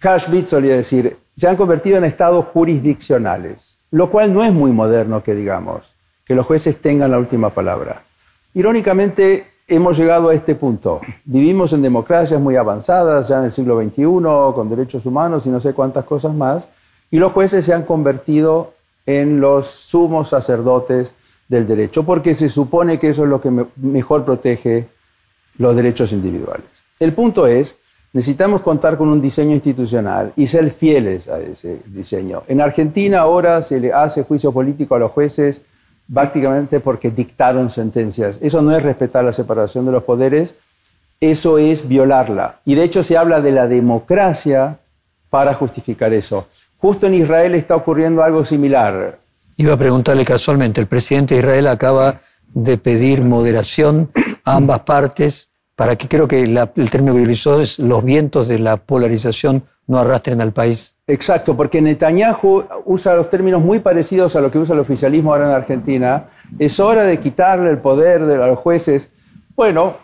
Carl Schmitt solía decir, se han convertido en estados jurisdiccionales, lo cual no es muy moderno que digamos, que los jueces tengan la última palabra. Irónicamente, hemos llegado a este punto. Vivimos en democracias muy avanzadas, ya en el siglo XXI, con derechos humanos y no sé cuántas cosas más, y los jueces se han convertido en los sumos sacerdotes del derecho, porque se supone que eso es lo que mejor protege los derechos individuales. El punto es, necesitamos contar con un diseño institucional y ser fieles a ese diseño. En Argentina ahora se le hace juicio político a los jueces básicamente porque dictaron sentencias. Eso no es respetar la separación de los poderes, eso es violarla. Y de hecho se habla de la democracia para justificar eso. Justo en Israel está ocurriendo algo similar. Iba a preguntarle casualmente, el presidente de Israel acaba de pedir moderación a ambas partes para que creo que el término que utilizó es los vientos de la polarización no arrastren al país. Exacto, porque Netanyahu usa los términos muy parecidos a lo que usa el oficialismo ahora en Argentina. Es hora de quitarle el poder a los jueces. Bueno,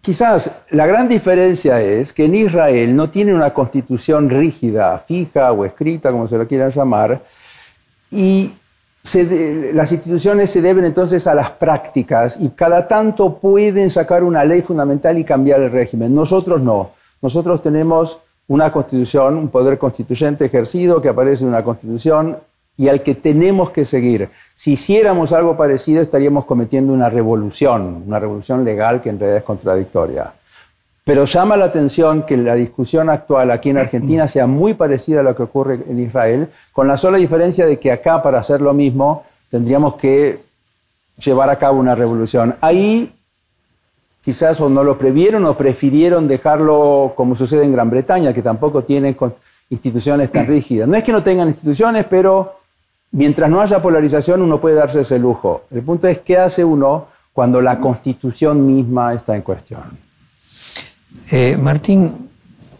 quizás la gran diferencia es que en Israel no tiene una constitución rígida, fija o escrita, como se lo quieran llamar, y las instituciones se deben entonces a las prácticas y cada tanto pueden sacar una ley fundamental y cambiar el régimen. Nosotros no. Nosotros tenemos una constitución, un poder constituyente ejercido que aparece en una constitución y al que tenemos que seguir. Si hiciéramos algo parecido estaríamos cometiendo una revolución, una revolución legal que en realidad es contradictoria. Pero llama la atención que la discusión actual aquí en Argentina sea muy parecida a lo que ocurre en Israel, con la sola diferencia de que acá para hacer lo mismo tendríamos que llevar a cabo una revolución. Ahí quizás o no lo previeron o prefirieron dejarlo como sucede en Gran Bretaña, que tampoco tiene instituciones tan rígidas. No es que no tengan instituciones, pero mientras no haya polarización uno puede darse ese lujo. El punto es qué hace uno cuando la constitución misma está en cuestión. Eh, Martín,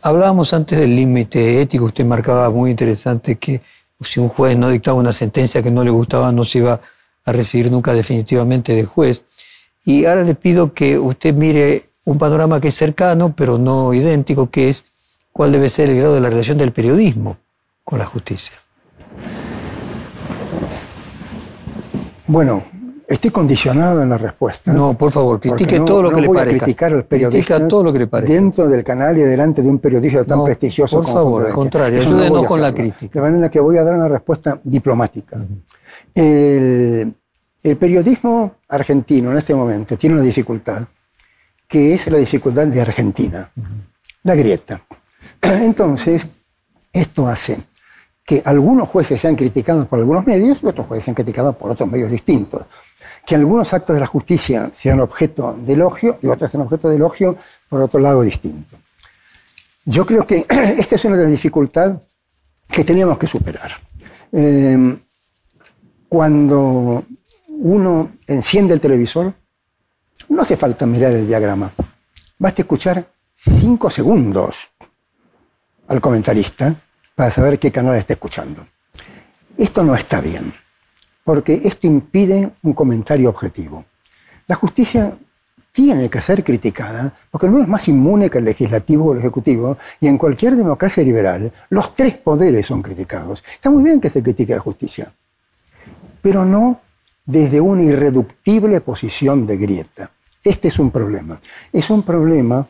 hablábamos antes del límite ético, usted marcaba muy interesante que si un juez no dictaba una sentencia que no le gustaba, no se iba a recibir nunca definitivamente de juez. Y ahora le pido que usted mire un panorama que es cercano, pero no idéntico, que es cuál debe ser el grado de la relación del periodismo con la justicia. Bueno, Estoy condicionado en la respuesta. No, por favor, critique todo lo que le parezca. criticar al periodista todo lo que le parezca. Dentro del canal y delante de un periodista tan prestigioso por favor, al contrario, ayúdenos con la crítica. De manera que voy a dar una respuesta diplomática. el, periodismo argentino en este momento tiene una dificultad, que es la dificultad de Argentina, la grieta. Entonces, esto hace que algunos jueces sean criticados por algunos medios y otros jueces sean criticados por otros medios distintos que algunos actos de la justicia sean objeto de elogio y otros sean objeto de elogio por otro lado distinto. Yo creo que esta es una de las dificultades que teníamos que superar. Em, cuando uno enciende el televisor, no hace falta mirar el diagrama. Basta escuchar cinco segundos al comentarista para saber qué canal está escuchando. Esto no está bien porque esto impide un comentario objetivo. La justicia tiene que ser criticada porque no es más inmune que el legislativo o el ejecutivo y en cualquier democracia liberal los tres poderes son criticados. Está muy bien que se critique la justicia, pero no desde una irreductible posición de grieta. Este es un problema. Es un problema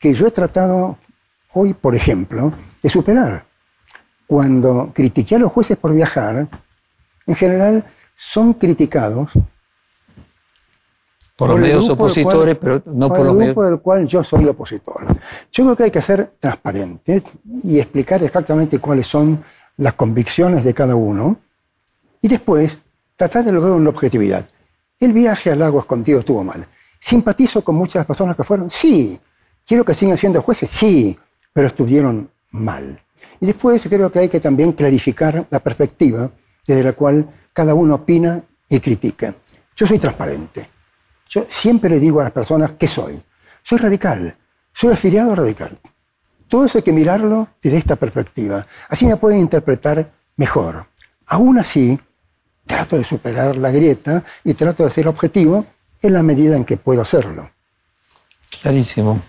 que yo he tratado hoy, por ejemplo, de superar. Cuando critiqué a los jueces por viajar, en general son criticados por, los medios opositores, pero no por, por los el grupo del cual yo soy opositor. Yo creo que hay que ser transparente y explicar exactamente cuáles son las convicciones de cada uno y después tratar de lograr una objetividad. El viaje al lago escondido estuvo mal. ¿Simpatizo con muchas personas que fueron? Sí. ¿Quiero que sigan siendo jueces? Sí. Pero estuvieron mal. Y después creo que hay que también clarificar la perspectiva desde la cual cada uno opina y critica. Yo soy transparente. Yo siempre le digo a las personas qué soy. Soy radical, soy afiliado radical. Todo eso hay que mirarlo desde esta perspectiva. Así me pueden interpretar mejor. Aún así, trato de superar la grieta y trato de ser objetivo en la medida en que puedo hacerlo. Clarísimo.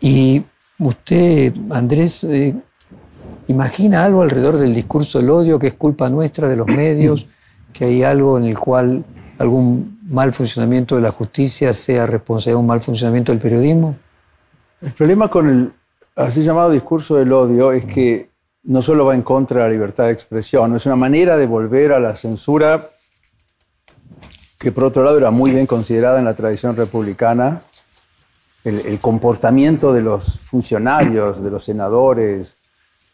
Y usted, Andrés, eh, imagina algo alrededor del discurso del odio que es culpa nuestra de los medios, que hay algo en el cual algún mal funcionamiento de la justicia sea responsable de un mal funcionamiento del periodismo? El problema con el así llamado discurso del odio es que no solo va en contra de la libertad de expresión, es una manera de volver a la censura que por otro lado era muy bien considerada en la tradición republicana, el, comportamiento de los funcionarios, de los senadores,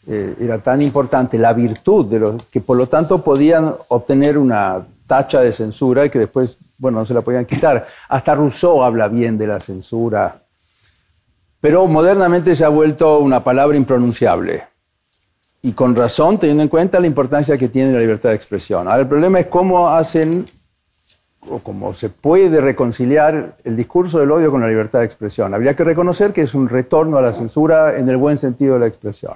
eh, era tan importante, la virtud de los que por lo tanto podían obtener una tacha de censura y que después, bueno, no se la podían quitar. Hasta Rousseau habla bien de la censura, pero modernamente se ha vuelto una palabra impronunciable. Y con razón, teniendo en cuenta la importancia que tiene la libertad de expresión. Ahora, el problema es cómo hacen o cómo se puede reconciliar el discurso del odio con la libertad de expresión. Habría que reconocer que es un retorno a la censura en el buen sentido de la expresión.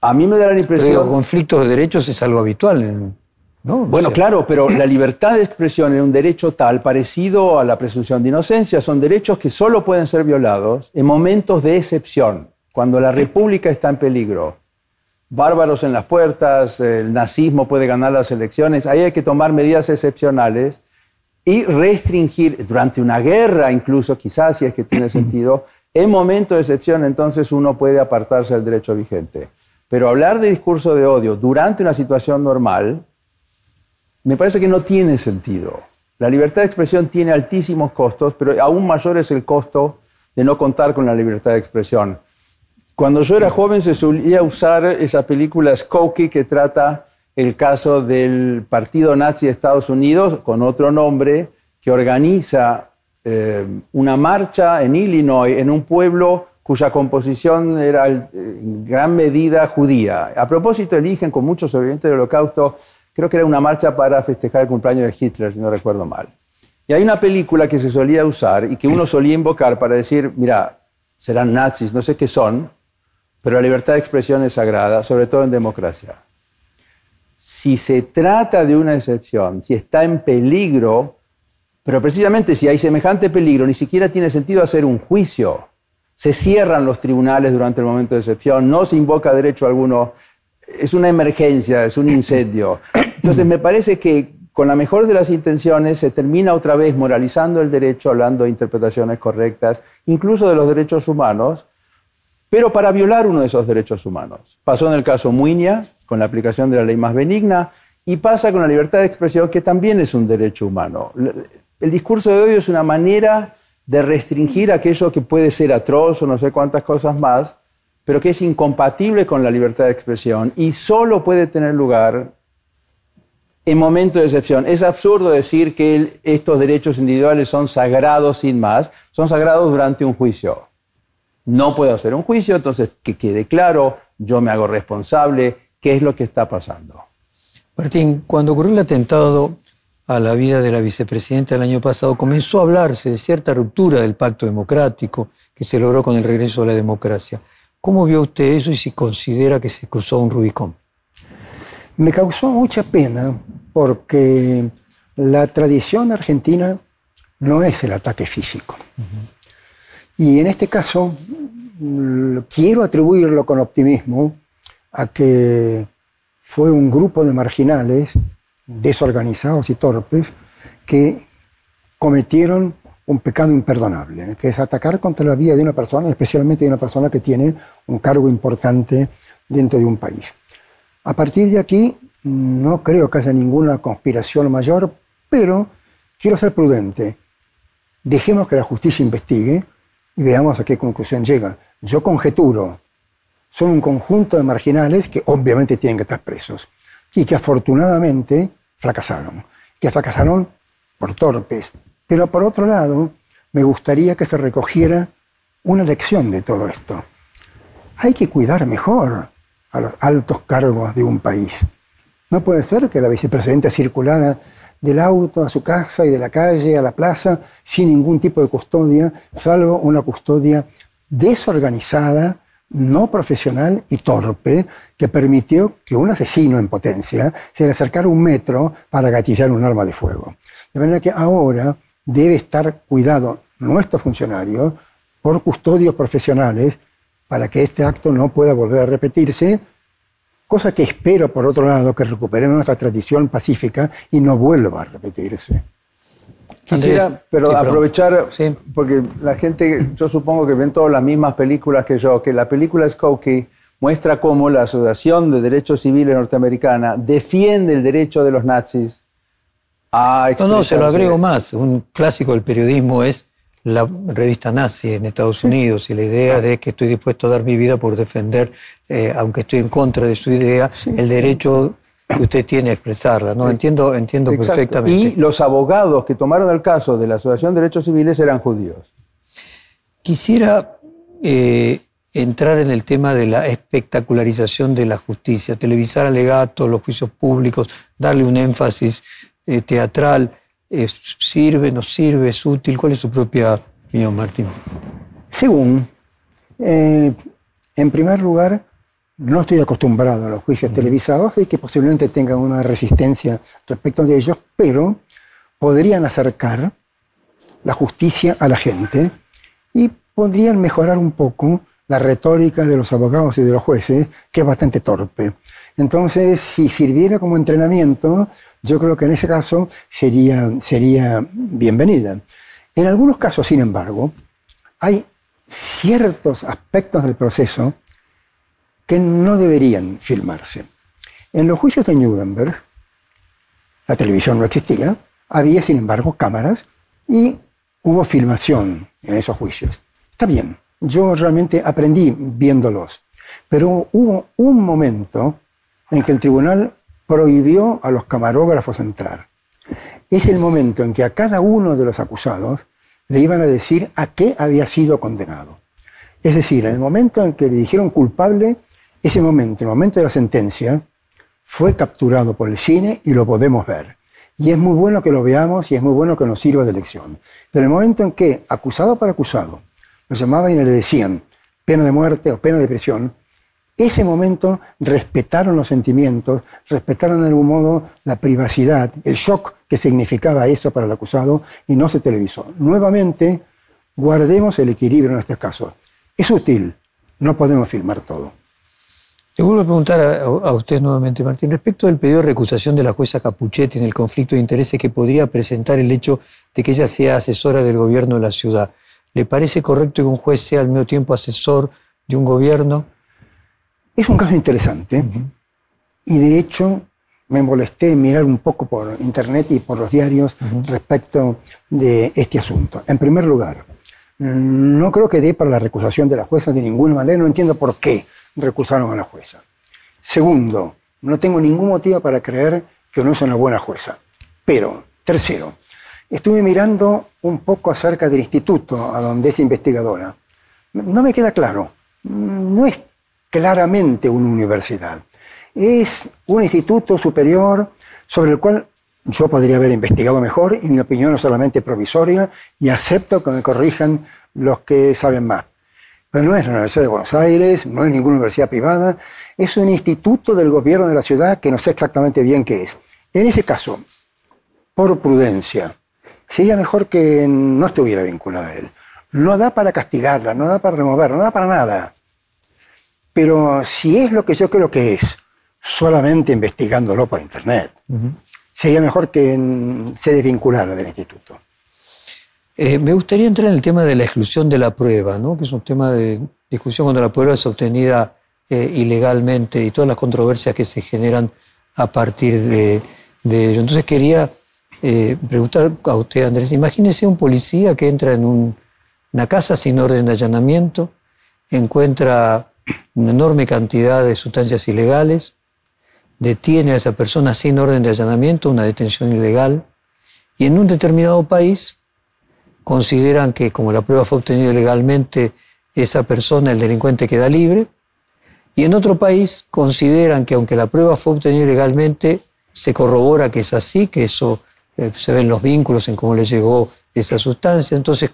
A mí me da la impresión... Pero conflictos de derechos es algo habitual. ¿no? Bueno, claro, pero la libertad de expresión es un derecho tal, parecido a la presunción de inocencia, son derechos que solo pueden ser violados en momentos de excepción, cuando la república está en peligro bárbaros en las puertas, el nazismo puede ganar las elecciones, ahí hay que tomar medidas excepcionales y restringir durante una guerra incluso, quizás si es que tiene sentido, en momento de excepción entonces uno puede apartarse del derecho vigente. Pero hablar de discurso de odio durante una situación normal me parece que no tiene sentido. La libertad de expresión tiene altísimos costos, pero aún mayor es el costo de no contar con la libertad de expresión. Cuando yo era joven se solía usar esa película Skokie que trata el caso del partido nazi de Estados Unidos con otro nombre que organiza eh, una marcha en Illinois, en un pueblo cuya composición era en gran medida judía. A propósito, eligen con muchos sobrevivientes del holocausto, creo que era una marcha para festejar el cumpleaños de Hitler, si no recuerdo mal. Y hay una película que se solía usar y que uno solía invocar para decir, mira, serán nazis, no sé qué son, pero la libertad de expresión es sagrada, sobre todo en democracia. Si se trata de una excepción, si está en peligro, pero precisamente si hay semejante peligro, ni siquiera tiene sentido hacer un juicio. Se cierran los tribunales durante el momento de excepción, no se invoca derecho alguno, es una emergencia, es un incendio. Entonces me parece que con la mejor de las intenciones se termina otra vez moralizando el derecho, hablando de interpretaciones correctas, incluso de los derechos humanos, pero para violar uno de esos derechos humanos. Pasó en el caso Muiña, con la aplicación de la ley más benigna, y pasa con la libertad de expresión, que también es un derecho humano. El discurso de odio es una manera de restringir aquello que puede ser atroz o no sé cuántas cosas más, pero que es incompatible con la libertad de expresión y solo puede tener lugar en momentos de excepción. Es absurdo decir que estos derechos individuales son sagrados sin más, son sagrados durante un juicio no puedo hacer un juicio, entonces que quede claro, yo me hago responsable, qué es lo que está pasando. Martín, cuando ocurrió el atentado a la vida de la vicepresidenta el año pasado, comenzó a hablarse de cierta ruptura del pacto democrático que se logró con el regreso a la democracia. ¿Cómo vio usted eso y si considera que se cruzó un Rubicón? Me causó mucha pena porque la tradición argentina no es el ataque físico. Y en este caso, quiero atribuirlo con optimismo a que fue un grupo de marginales desorganizados y torpes que cometieron un pecado imperdonable, que es atacar contra la vida de una persona, especialmente de una persona que tiene un cargo importante dentro de un país. A partir de aquí, no creo que haya ninguna conspiración mayor, pero quiero ser prudente. Dejemos que la justicia investigue, y veamos a qué conclusión llega. Yo conjeturo, son un conjunto de marginales que obviamente tienen que estar presos y que afortunadamente fracasaron, que fracasaron por torpes. Pero por otro lado, me gustaría que se recogiera una lección de todo esto. Hay que cuidar mejor a los altos cargos de un país. No puede ser que la vicepresidenta circulara del auto a su casa y de la calle a la plaza sin ningún tipo de custodia, salvo una custodia desorganizada, no profesional y torpe, que permitió que un asesino en potencia se le acercara un metro para gatillar un arma de fuego. De manera que ahora debe estar cuidado nuestro funcionario por custodios profesionales para que este acto no pueda volver a repetirse, cosa que espero, por otro lado, que recuperemos nuestra tradición pacífica y no vuelva a repetirse. Quisiera, pero aprovechar, porque la gente, yo supongo que ven todas las mismas películas que yo, que la película Skokie muestra cómo la Asociación de Derechos Civiles Norteamericana defiende el derecho de los nazis a No, no, se lo agrego más. Un clásico del periodismo es la revista nazi en Estados Unidos y la idea de que estoy dispuesto a dar mi vida por defender, eh, aunque estoy en contra de su idea, el derecho que usted tiene expresarla. ¿no? Entiendo, entiendo perfectamente. Y los abogados que tomaron el caso de la Asociación de Derechos Civiles eran judíos. Quisiera eh, entrar en el tema de la espectacularización de la justicia, televisar alegatos, los juicios públicos, darle un énfasis eh, teatral. ¿Sirve, no sirve, es útil? ¿Cuál es su propia opinión, Martín? Según, eh, en primer lugar, no estoy acostumbrado a los juicios televisados y que posiblemente tengan una resistencia respecto de ellos, pero podrían acercar la justicia a la gente y podrían mejorar un poco la retórica de los abogados y de los jueces, que es bastante torpe. Entonces, si sirviera como entrenamiento, yo creo que en ese caso sería, sería bienvenida. En algunos casos, sin embargo, hay ciertos aspectos del proceso que no deberían filmarse. En los juicios de Nuremberg, la televisión no existía, había sin embargo cámaras y hubo filmación en esos juicios. Está bien, yo realmente aprendí viéndolos, pero hubo un momento en que el tribunal prohibió a los camarógrafos entrar. Es el momento en que a cada uno de los acusados le iban a decir a qué había sido condenado. Es decir, en el momento en que le dijeron culpable, ese momento, el momento de la sentencia, fue capturado por el cine y lo podemos ver. Y es muy bueno que lo veamos y es muy bueno que nos sirva de lección. Pero el momento en que, acusado para acusado, lo llamaban y le decían pena de muerte o pena de prisión, ese momento respetaron los sentimientos, respetaron de algún modo la privacidad, el shock que significaba eso para el acusado y no se televisó. Nuevamente, guardemos el equilibrio en este caso. Es útil, no podemos filmar todo. Te vuelvo a preguntar a, usted nuevamente, Martín, respecto del pedido de recusación de la jueza Capuchetti en el conflicto de intereses que podría presentar el hecho de que ella sea asesora del gobierno de la ciudad. ¿Le parece correcto que un juez sea al mismo tiempo asesor de un gobierno? Es un caso interesante y de hecho me molesté mirar un poco por internet y por los diarios respecto de este asunto. En primer lugar, no creo que dé para la recusación de la jueza de ninguna manera, no entiendo por qué recusaron a la jueza. Segundo, no tengo ningún motivo para creer que no es una buena jueza. Pero, tercero, estuve mirando un poco acerca del instituto a donde es investigadora. No me queda claro. No es claramente una universidad. Es un instituto superior sobre el cual yo podría haber investigado mejor y mi opinión es solamente provisoria y acepto que me corrijan los que saben más. Pero no es la Universidad de Buenos Aires, no es ninguna universidad privada, es un instituto del gobierno de la ciudad que no sé exactamente bien qué es. En ese caso, por prudencia, sería mejor que no estuviera vinculada a él. No da para castigarla, no da para removerla, no da para nada. Pero si es lo que yo creo que es, solamente investigándolo por Internet, sería mejor que se desvinculara del instituto. Eh, me gustaría entrar en el tema de la exclusión de la prueba, ¿no? que es un tema de discusión cuando la prueba es obtenida eh, ilegalmente y todas las controversias que se generan a partir de, ello. Entonces quería eh, preguntar a usted, Andrés, imagínese un policía que entra en una casa sin orden de allanamiento, encuentra una enorme cantidad de sustancias ilegales, detiene a esa persona sin orden de allanamiento, una detención ilegal, y en un determinado país consideran que como la prueba fue obtenida legalmente, esa persona, el delincuente, queda libre, Y en otro país consideran que aunque la prueba fue obtenida legalmente, se corrobora que es así, que eso eh, se ven los vínculos en cómo le llegó esa sustancia. Entonces,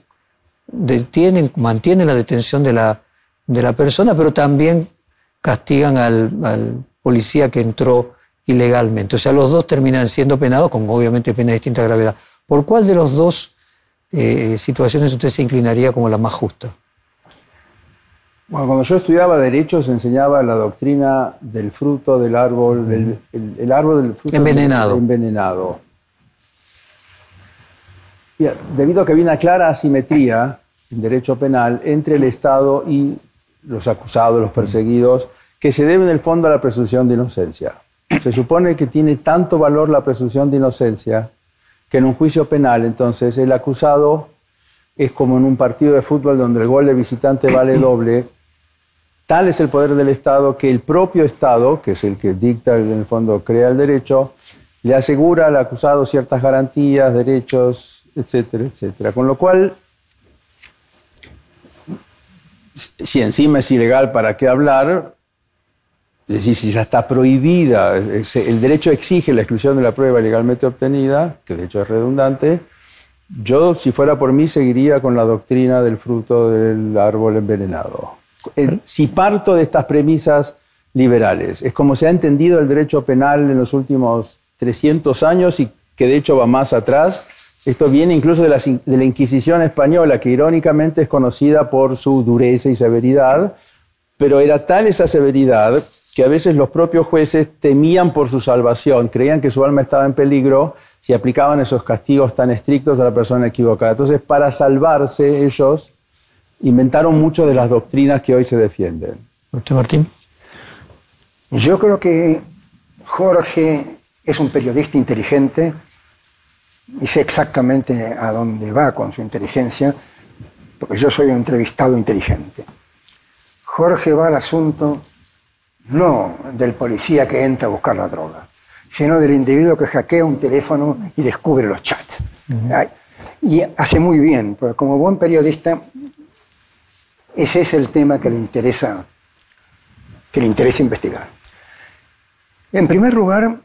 detienen, mantienen la detención de la, de la persona, pero también castigan al, al, policía que entró ilegalmente. O sea, los dos terminan siendo penados con obviamente pena de distinta gravedad. ¿Por cuál de los dos eh, situaciones usted se inclinaría como la más justa? Bueno, cuando yo estudiaba Derecho se enseñaba la doctrina del fruto del árbol, del el, árbol del fruto envenenado. envenenado. debido a que había una clara asimetría en derecho penal entre el Estado y los acusados, los perseguidos, que se debe en el fondo a la presunción de inocencia. Se supone que tiene tanto valor la presunción de inocencia que en un juicio penal, entonces, el acusado es como en un partido de fútbol donde el gol de visitante vale doble. Tal es el poder del Estado que el propio Estado, que es el que dicta, en el fondo crea el derecho, le asegura al acusado ciertas garantías, derechos, etcétera, etcétera. Con lo cual, si encima es ilegal, ¿para qué hablar? Es decir, si ya está prohibida, el derecho exige la exclusión de la prueba legalmente obtenida, que de hecho es redundante, yo, si fuera por mí, seguiría con la doctrina del fruto del árbol envenenado. Si parto de estas premisas liberales, es como se ha entendido el derecho penal en los últimos 300 años y que de hecho va más atrás, esto viene incluso de la, de la, Inquisición española, que irónicamente es conocida por su dureza y severidad, pero era tal esa severidad que a veces los propios jueces temían por su salvación, creían que su alma estaba en peligro si aplicaban esos castigos tan estrictos a la persona equivocada. Entonces, para salvarse ellos, inventaron mucho de las doctrinas que hoy se defienden. ¿Usted, Martín? Yo creo que Jorge es un periodista inteligente y sé exactamente a dónde va con su inteligencia, porque yo soy un entrevistado inteligente. Jorge va al asunto no del policía que entra a buscar la droga, sino del individuo que hackea un teléfono y descubre los chats. Y hace muy bien, porque como buen periodista, ese es el tema que le interesa, que le interesa investigar. En primer lugar,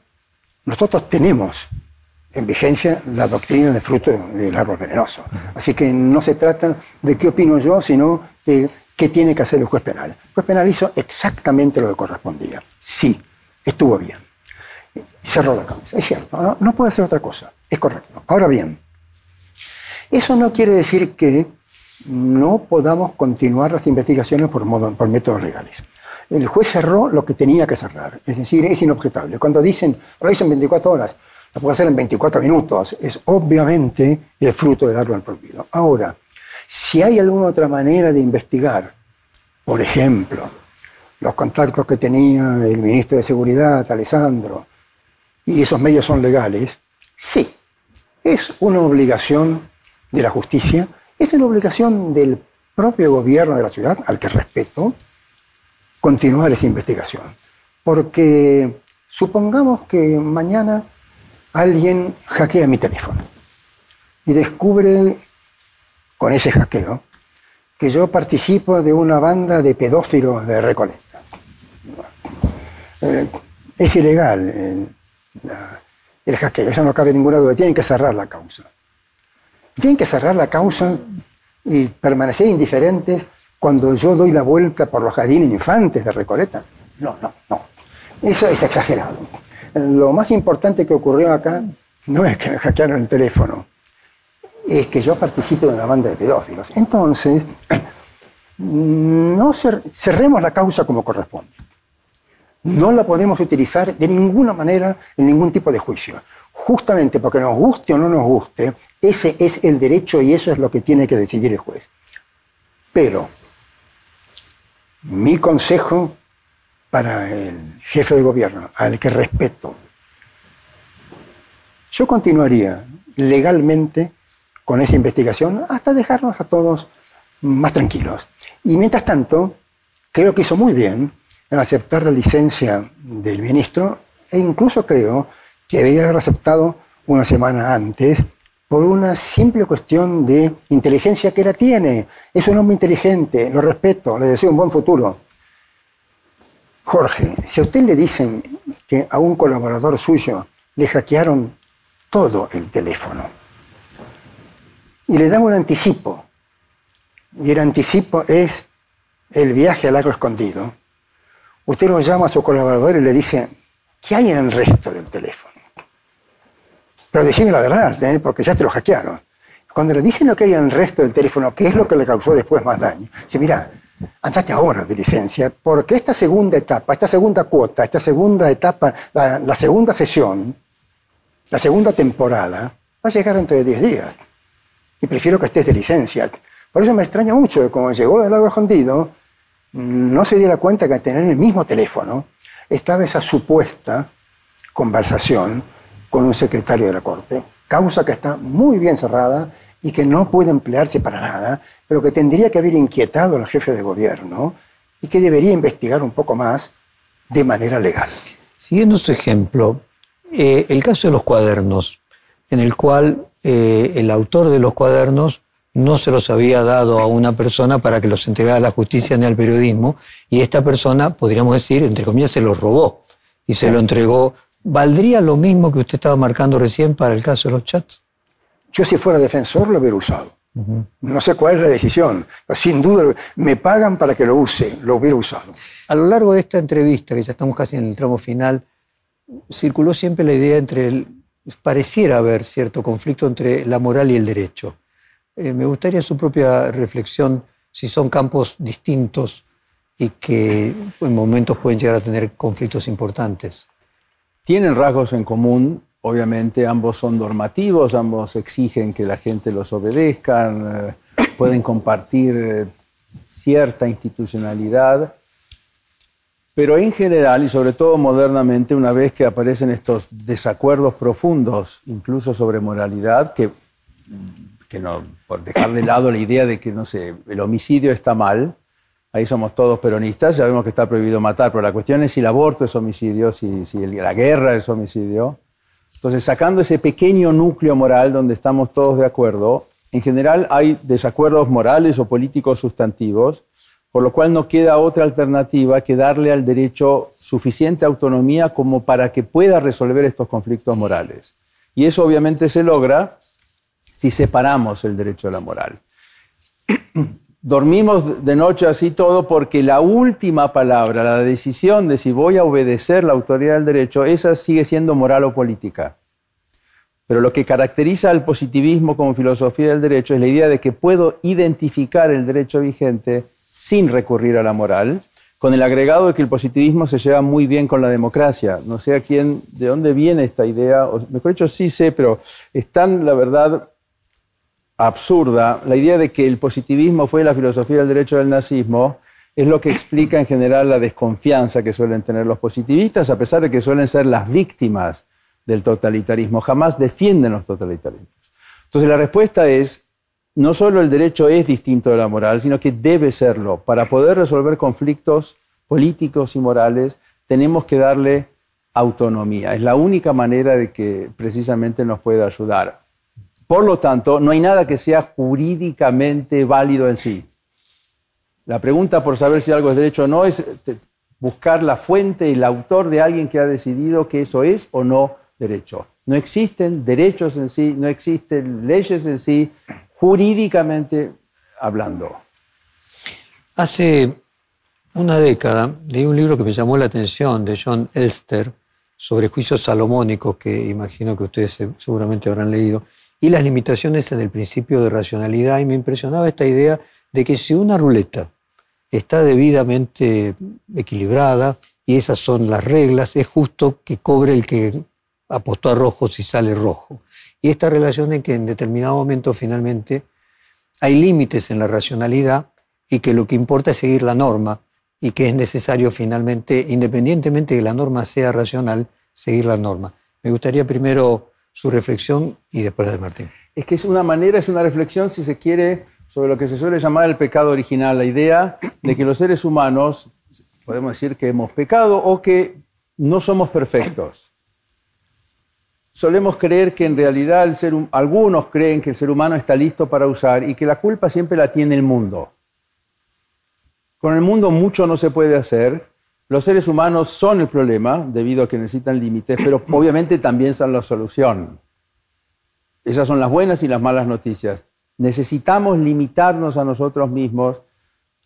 nosotros tenemos en vigencia la doctrina del fruto del árbol venenoso. Así que no se trata de qué opino yo, sino de qué tiene que hacer el juez penal. El juez penal hizo exactamente lo que correspondía. Sí, estuvo bien. Cerró la causa. Es cierto, no, puede hacer otra cosa. Es correcto. Ahora bien, eso no quiere decir que no podamos continuar las investigaciones por, modo, por métodos legales. El juez cerró lo que tenía que cerrar, es decir, es inobjetable. Cuando dicen, lo dicen 24 horas, lo puede hacer en 24 minutos. Es obviamente el fruto del árbol prohibido. Ahora, si hay alguna otra manera de investigar, por ejemplo, los contactos que tenía el ministro de Seguridad, Alessandro, y esos medios son legales, sí, es una obligación de la justicia, es una obligación del propio gobierno de la ciudad, al que respeto, continuar esa investigación. Porque supongamos que mañana alguien hackea mi teléfono y descubre con ese hackeo que yo participo de una banda de pedófilos de Recoleta. Eh, es ilegal eh, el hackeo, eso no cabe ninguna duda. Tienen que cerrar la causa. Tienen que cerrar la causa y permanecer indiferentes cuando yo doy la vuelta por los jardines infantes de Recoleta. No, no, no. Eso es exagerado lo más importante que ocurrió acá no es que me hackearon el teléfono, es que yo participo de una banda de pedófilos. Entonces, no cerremos la causa como corresponde. No la podemos utilizar de ninguna manera en ningún tipo de juicio. Justamente porque nos guste o no nos guste, ese es el derecho y eso es lo que tiene que decidir el juez. Pero mi consejo para el jefe de gobierno, al que respeto, yo continuaría legalmente con esa investigación hasta dejarnos a todos más tranquilos. Y mientras tanto, creo que hizo muy bien en aceptar la licencia del ministro e incluso creo que debería haber aceptado una semana antes por una simple cuestión de inteligencia que la tiene. Es un hombre inteligente, lo respeto, le deseo un buen futuro Jorge, si a usted le dicen que a un colaborador suyo le hackearon todo el teléfono y le dan un anticipo, y el anticipo es el viaje al lago escondido, usted lo llama a su colaborador y le dice, ¿qué hay en el resto del teléfono? Pero decime la verdad, ¿eh? porque ya te lo hackearon. Cuando le dicen lo que hay en el resto del teléfono, ¿qué es lo que le causó después más daño? Dice, mira, andate ahora de licencia, porque esta segunda etapa, esta segunda cuota, esta segunda etapa, la, segunda sesión, la segunda temporada, va a llegar dentro de 10 días. Y prefiero que estés de licencia. Por eso me extraña mucho cuando llegó el agua escondido, no se diera cuenta que al tener el mismo teléfono estaba esa supuesta conversación con un secretario de la Corte, causa que está muy bien cerrada y que no puede emplearse para nada, pero que tendría que haber inquietado al jefe de gobierno y que debería investigar un poco más de manera legal. Siguiendo su ejemplo, eh, el caso de los cuadernos, en el cual eh, el autor de los cuadernos no se los había dado a una persona para que los entregara a la justicia ni al periodismo, y esta persona, podríamos decir, entre comillas, se los robó y se lo entregó ¿Valdría lo mismo que usted estaba marcando recién para el caso de los chats? Yo si fuera defensor lo hubiera usado. No sé cuál es la decisión. Sin duda me pagan para que lo use, lo hubiera usado. A lo largo de esta entrevista, que ya estamos casi en el tramo final, circuló siempre la idea entre el, pareciera haber cierto conflicto entre la moral y el derecho. Eh, me gustaría su propia reflexión si son campos distintos y que en momentos pueden llegar a tener conflictos importantes. Tienen rasgos en común, obviamente ambos son normativos, ambos exigen que la gente los obedezca, eh, pueden compartir eh, cierta institucionalidad, pero en general y sobre todo modernamente, una vez que aparecen estos desacuerdos profundos, incluso sobre moralidad, que, por dejar de lado la idea de que, no sé, el homicidio está mal, ahí somos todos peronistas, sabemos que está prohibido matar, pero la cuestión es si el aborto es homicidio, si, la guerra es homicidio. Entonces, sacando ese pequeño núcleo moral donde estamos todos de acuerdo, en general hay desacuerdos morales o políticos sustantivos, por lo cual no queda otra alternativa que darle al derecho suficiente autonomía como para que pueda resolver estos conflictos morales. Y eso obviamente se logra si separamos el derecho de la moral dormimos de noche así todo porque la última palabra, la decisión de si voy a obedecer la autoridad del derecho, esa sigue siendo moral o política. Pero lo que caracteriza al positivismo como filosofía del derecho es la idea de que puedo identificar el derecho vigente sin recurrir a la moral, con el agregado de que el positivismo se lleva muy bien con la democracia. No sé a quién, de dónde viene esta idea, o mejor dicho, sí sé, pero están, la verdad, absurda, la idea de que el positivismo fue la filosofía del derecho del nazismo, es lo que explica en general la desconfianza que suelen tener los positivistas, a pesar de que suelen ser las víctimas del totalitarismo, jamás defienden los totalitarismos. Entonces la respuesta es, no solo el derecho es distinto de la moral, sino que debe serlo. Para poder resolver conflictos políticos y morales, tenemos que darle autonomía. Es la única manera de que precisamente nos pueda ayudar. Por lo tanto, no hay nada que sea jurídicamente válido en sí. La pregunta por saber si algo es derecho o no es eh, buscar la fuente el autor de alguien que ha decidido que eso es o no derecho. No existen derechos en sí, no existen leyes en sí, jurídicamente hablando. Hace una década leí un libro que me llamó la atención de John Elster sobre juicios salomónicos, que imagino que ustedes seguramente habrán leído y las limitaciones en el principio de racionalidad. Y me impresionaba esta idea de que si una ruleta está debidamente equilibrada y esas son las reglas, es justo que cobre el que apostó a rojo si sale rojo. Y esta relación en que en determinado momento finalmente hay límites en la racionalidad y que lo que importa es seguir la norma y que es necesario finalmente, independientemente de que la norma sea racional, seguir la norma. Me gustaría primero su reflexión y después la de Martín. Es que es una manera, es una reflexión, si se quiere, sobre lo que se suele llamar el pecado original, la idea de que los seres humanos, podemos decir que hemos pecado o que no somos perfectos. Solemos creer que en realidad el ser, algunos creen que el ser humano está listo para usar y que la culpa siempre la tiene el mundo. Con el mundo mucho no se puede hacer, Los seres humanos son el problema debido a que necesitan límites, pero obviamente también son la solución. Esas son las buenas y las malas noticias. Necesitamos limitarnos a nosotros mismos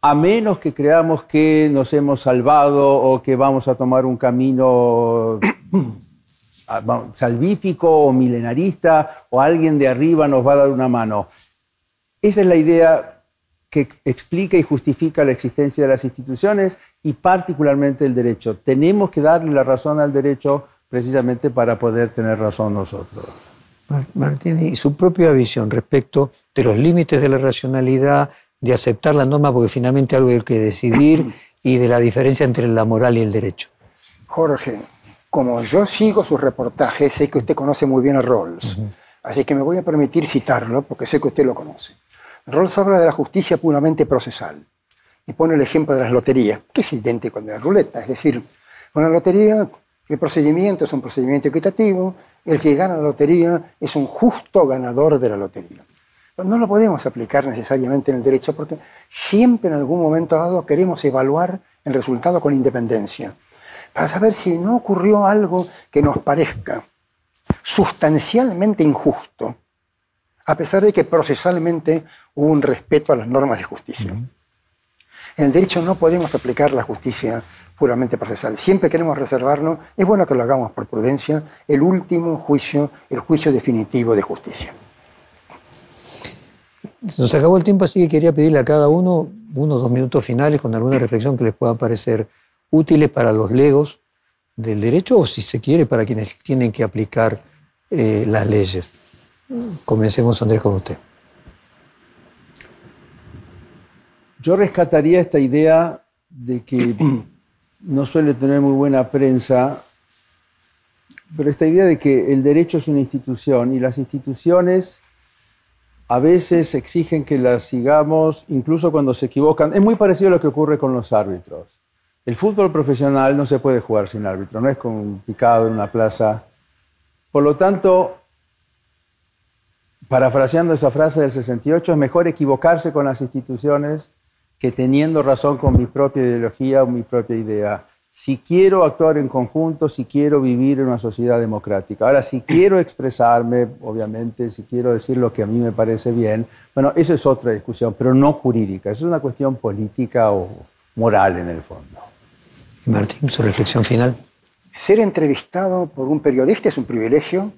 a menos que creamos que nos hemos salvado o que vamos a tomar un camino salvífico o milenarista o alguien de arriba nos va a dar una mano. Esa es la idea que explica y justifica la existencia de las instituciones y particularmente el derecho. Tenemos que darle la razón al derecho precisamente para poder tener razón nosotros. Martín, y su propia visión respecto de los límites de la racionalidad, de aceptar la norma porque finalmente algo hay que decidir y de la diferencia entre la moral y el derecho. Jorge, como yo sigo sus reportajes, sé que usted conoce muy bien a Rawls, así que me voy a permitir citarlo porque sé que usted lo conoce. Rawls habla de la justicia puramente procesal y pone el ejemplo de las loterías, que es idéntico con la ruleta, es decir, con la lotería el procedimiento es un procedimiento equitativo, el que gana la lotería es un justo ganador de la lotería. No lo podemos aplicar necesariamente en el derecho porque siempre en algún momento dado queremos evaluar el resultado con independencia, para saber si no ocurrió algo que nos parezca sustancialmente injusto, a pesar de que procesalmente hubo un respeto a las normas de justicia. En el derecho no podemos aplicar la justicia puramente procesal. Siempre queremos reservarnos, es bueno que lo hagamos por prudencia, el último juicio, el juicio definitivo de justicia. Nos acabó el tiempo, así que quería pedirle a cada uno unos dos minutos finales con alguna reflexión que les pueda parecer útiles para los legos del derecho o si se quiere para quienes tienen que aplicar eh, las leyes. Comencemos, Andrés, con usted. Yo rescataría esta idea de que no suele tener muy buena prensa, pero esta idea de que el derecho es una institución y las instituciones a veces exigen que las sigamos incluso cuando se equivocan. Es muy parecido a lo que ocurre con los árbitros. El fútbol profesional no se puede jugar sin árbitro, no es como un picado en una plaza. Por lo tanto, parafraseando esa frase del 68, es mejor equivocarse con las instituciones que teniendo razón con mi propia ideología o mi propia idea si quiero actuar en conjunto, si quiero vivir en una sociedad democrática. Ahora, si quiero expresarme, obviamente, si quiero decir lo que a mí me parece bien, bueno, esa es otra discusión, pero no jurídica, eso es una cuestión política o moral en el fondo. Martín, su reflexión final. Ser entrevistado por un periodista es un privilegio,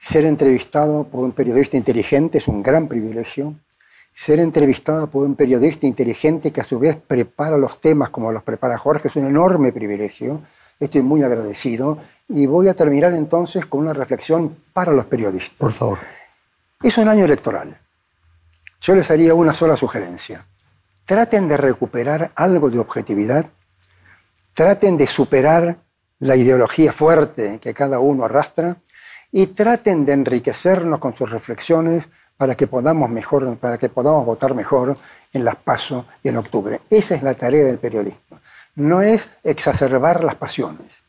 ser entrevistado por un periodista inteligente es un gran privilegio, ser entrevistado por un periodista inteligente que a su vez prepara los temas como los prepara Jorge es un enorme privilegio. Estoy muy agradecido y voy a terminar entonces con una reflexión para los periodistas. Por favor. Es un año electoral. Yo les haría una sola sugerencia. Traten de recuperar algo de objetividad, traten de superar la ideología fuerte que cada uno arrastra y traten de enriquecernos con sus reflexiones para que podamos mejor, para que podamos votar mejor en las PASO y en octubre. Esa es la tarea del periodismo. No es exacerbar las pasiones,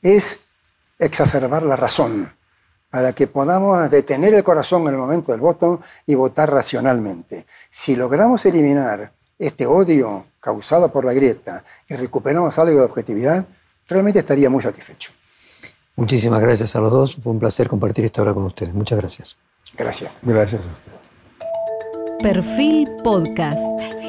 es exacerbar la razón, para que podamos detener el corazón en el momento del voto y votar racionalmente. Si logramos eliminar este odio causado por la grieta y recuperamos algo de objetividad, realmente estaría muy satisfecho. Muchísimas gracias a los dos. Fue un placer compartir esta hora con ustedes. Muchas gracias. Gracias. Gracias a usted. Perfil Podcast.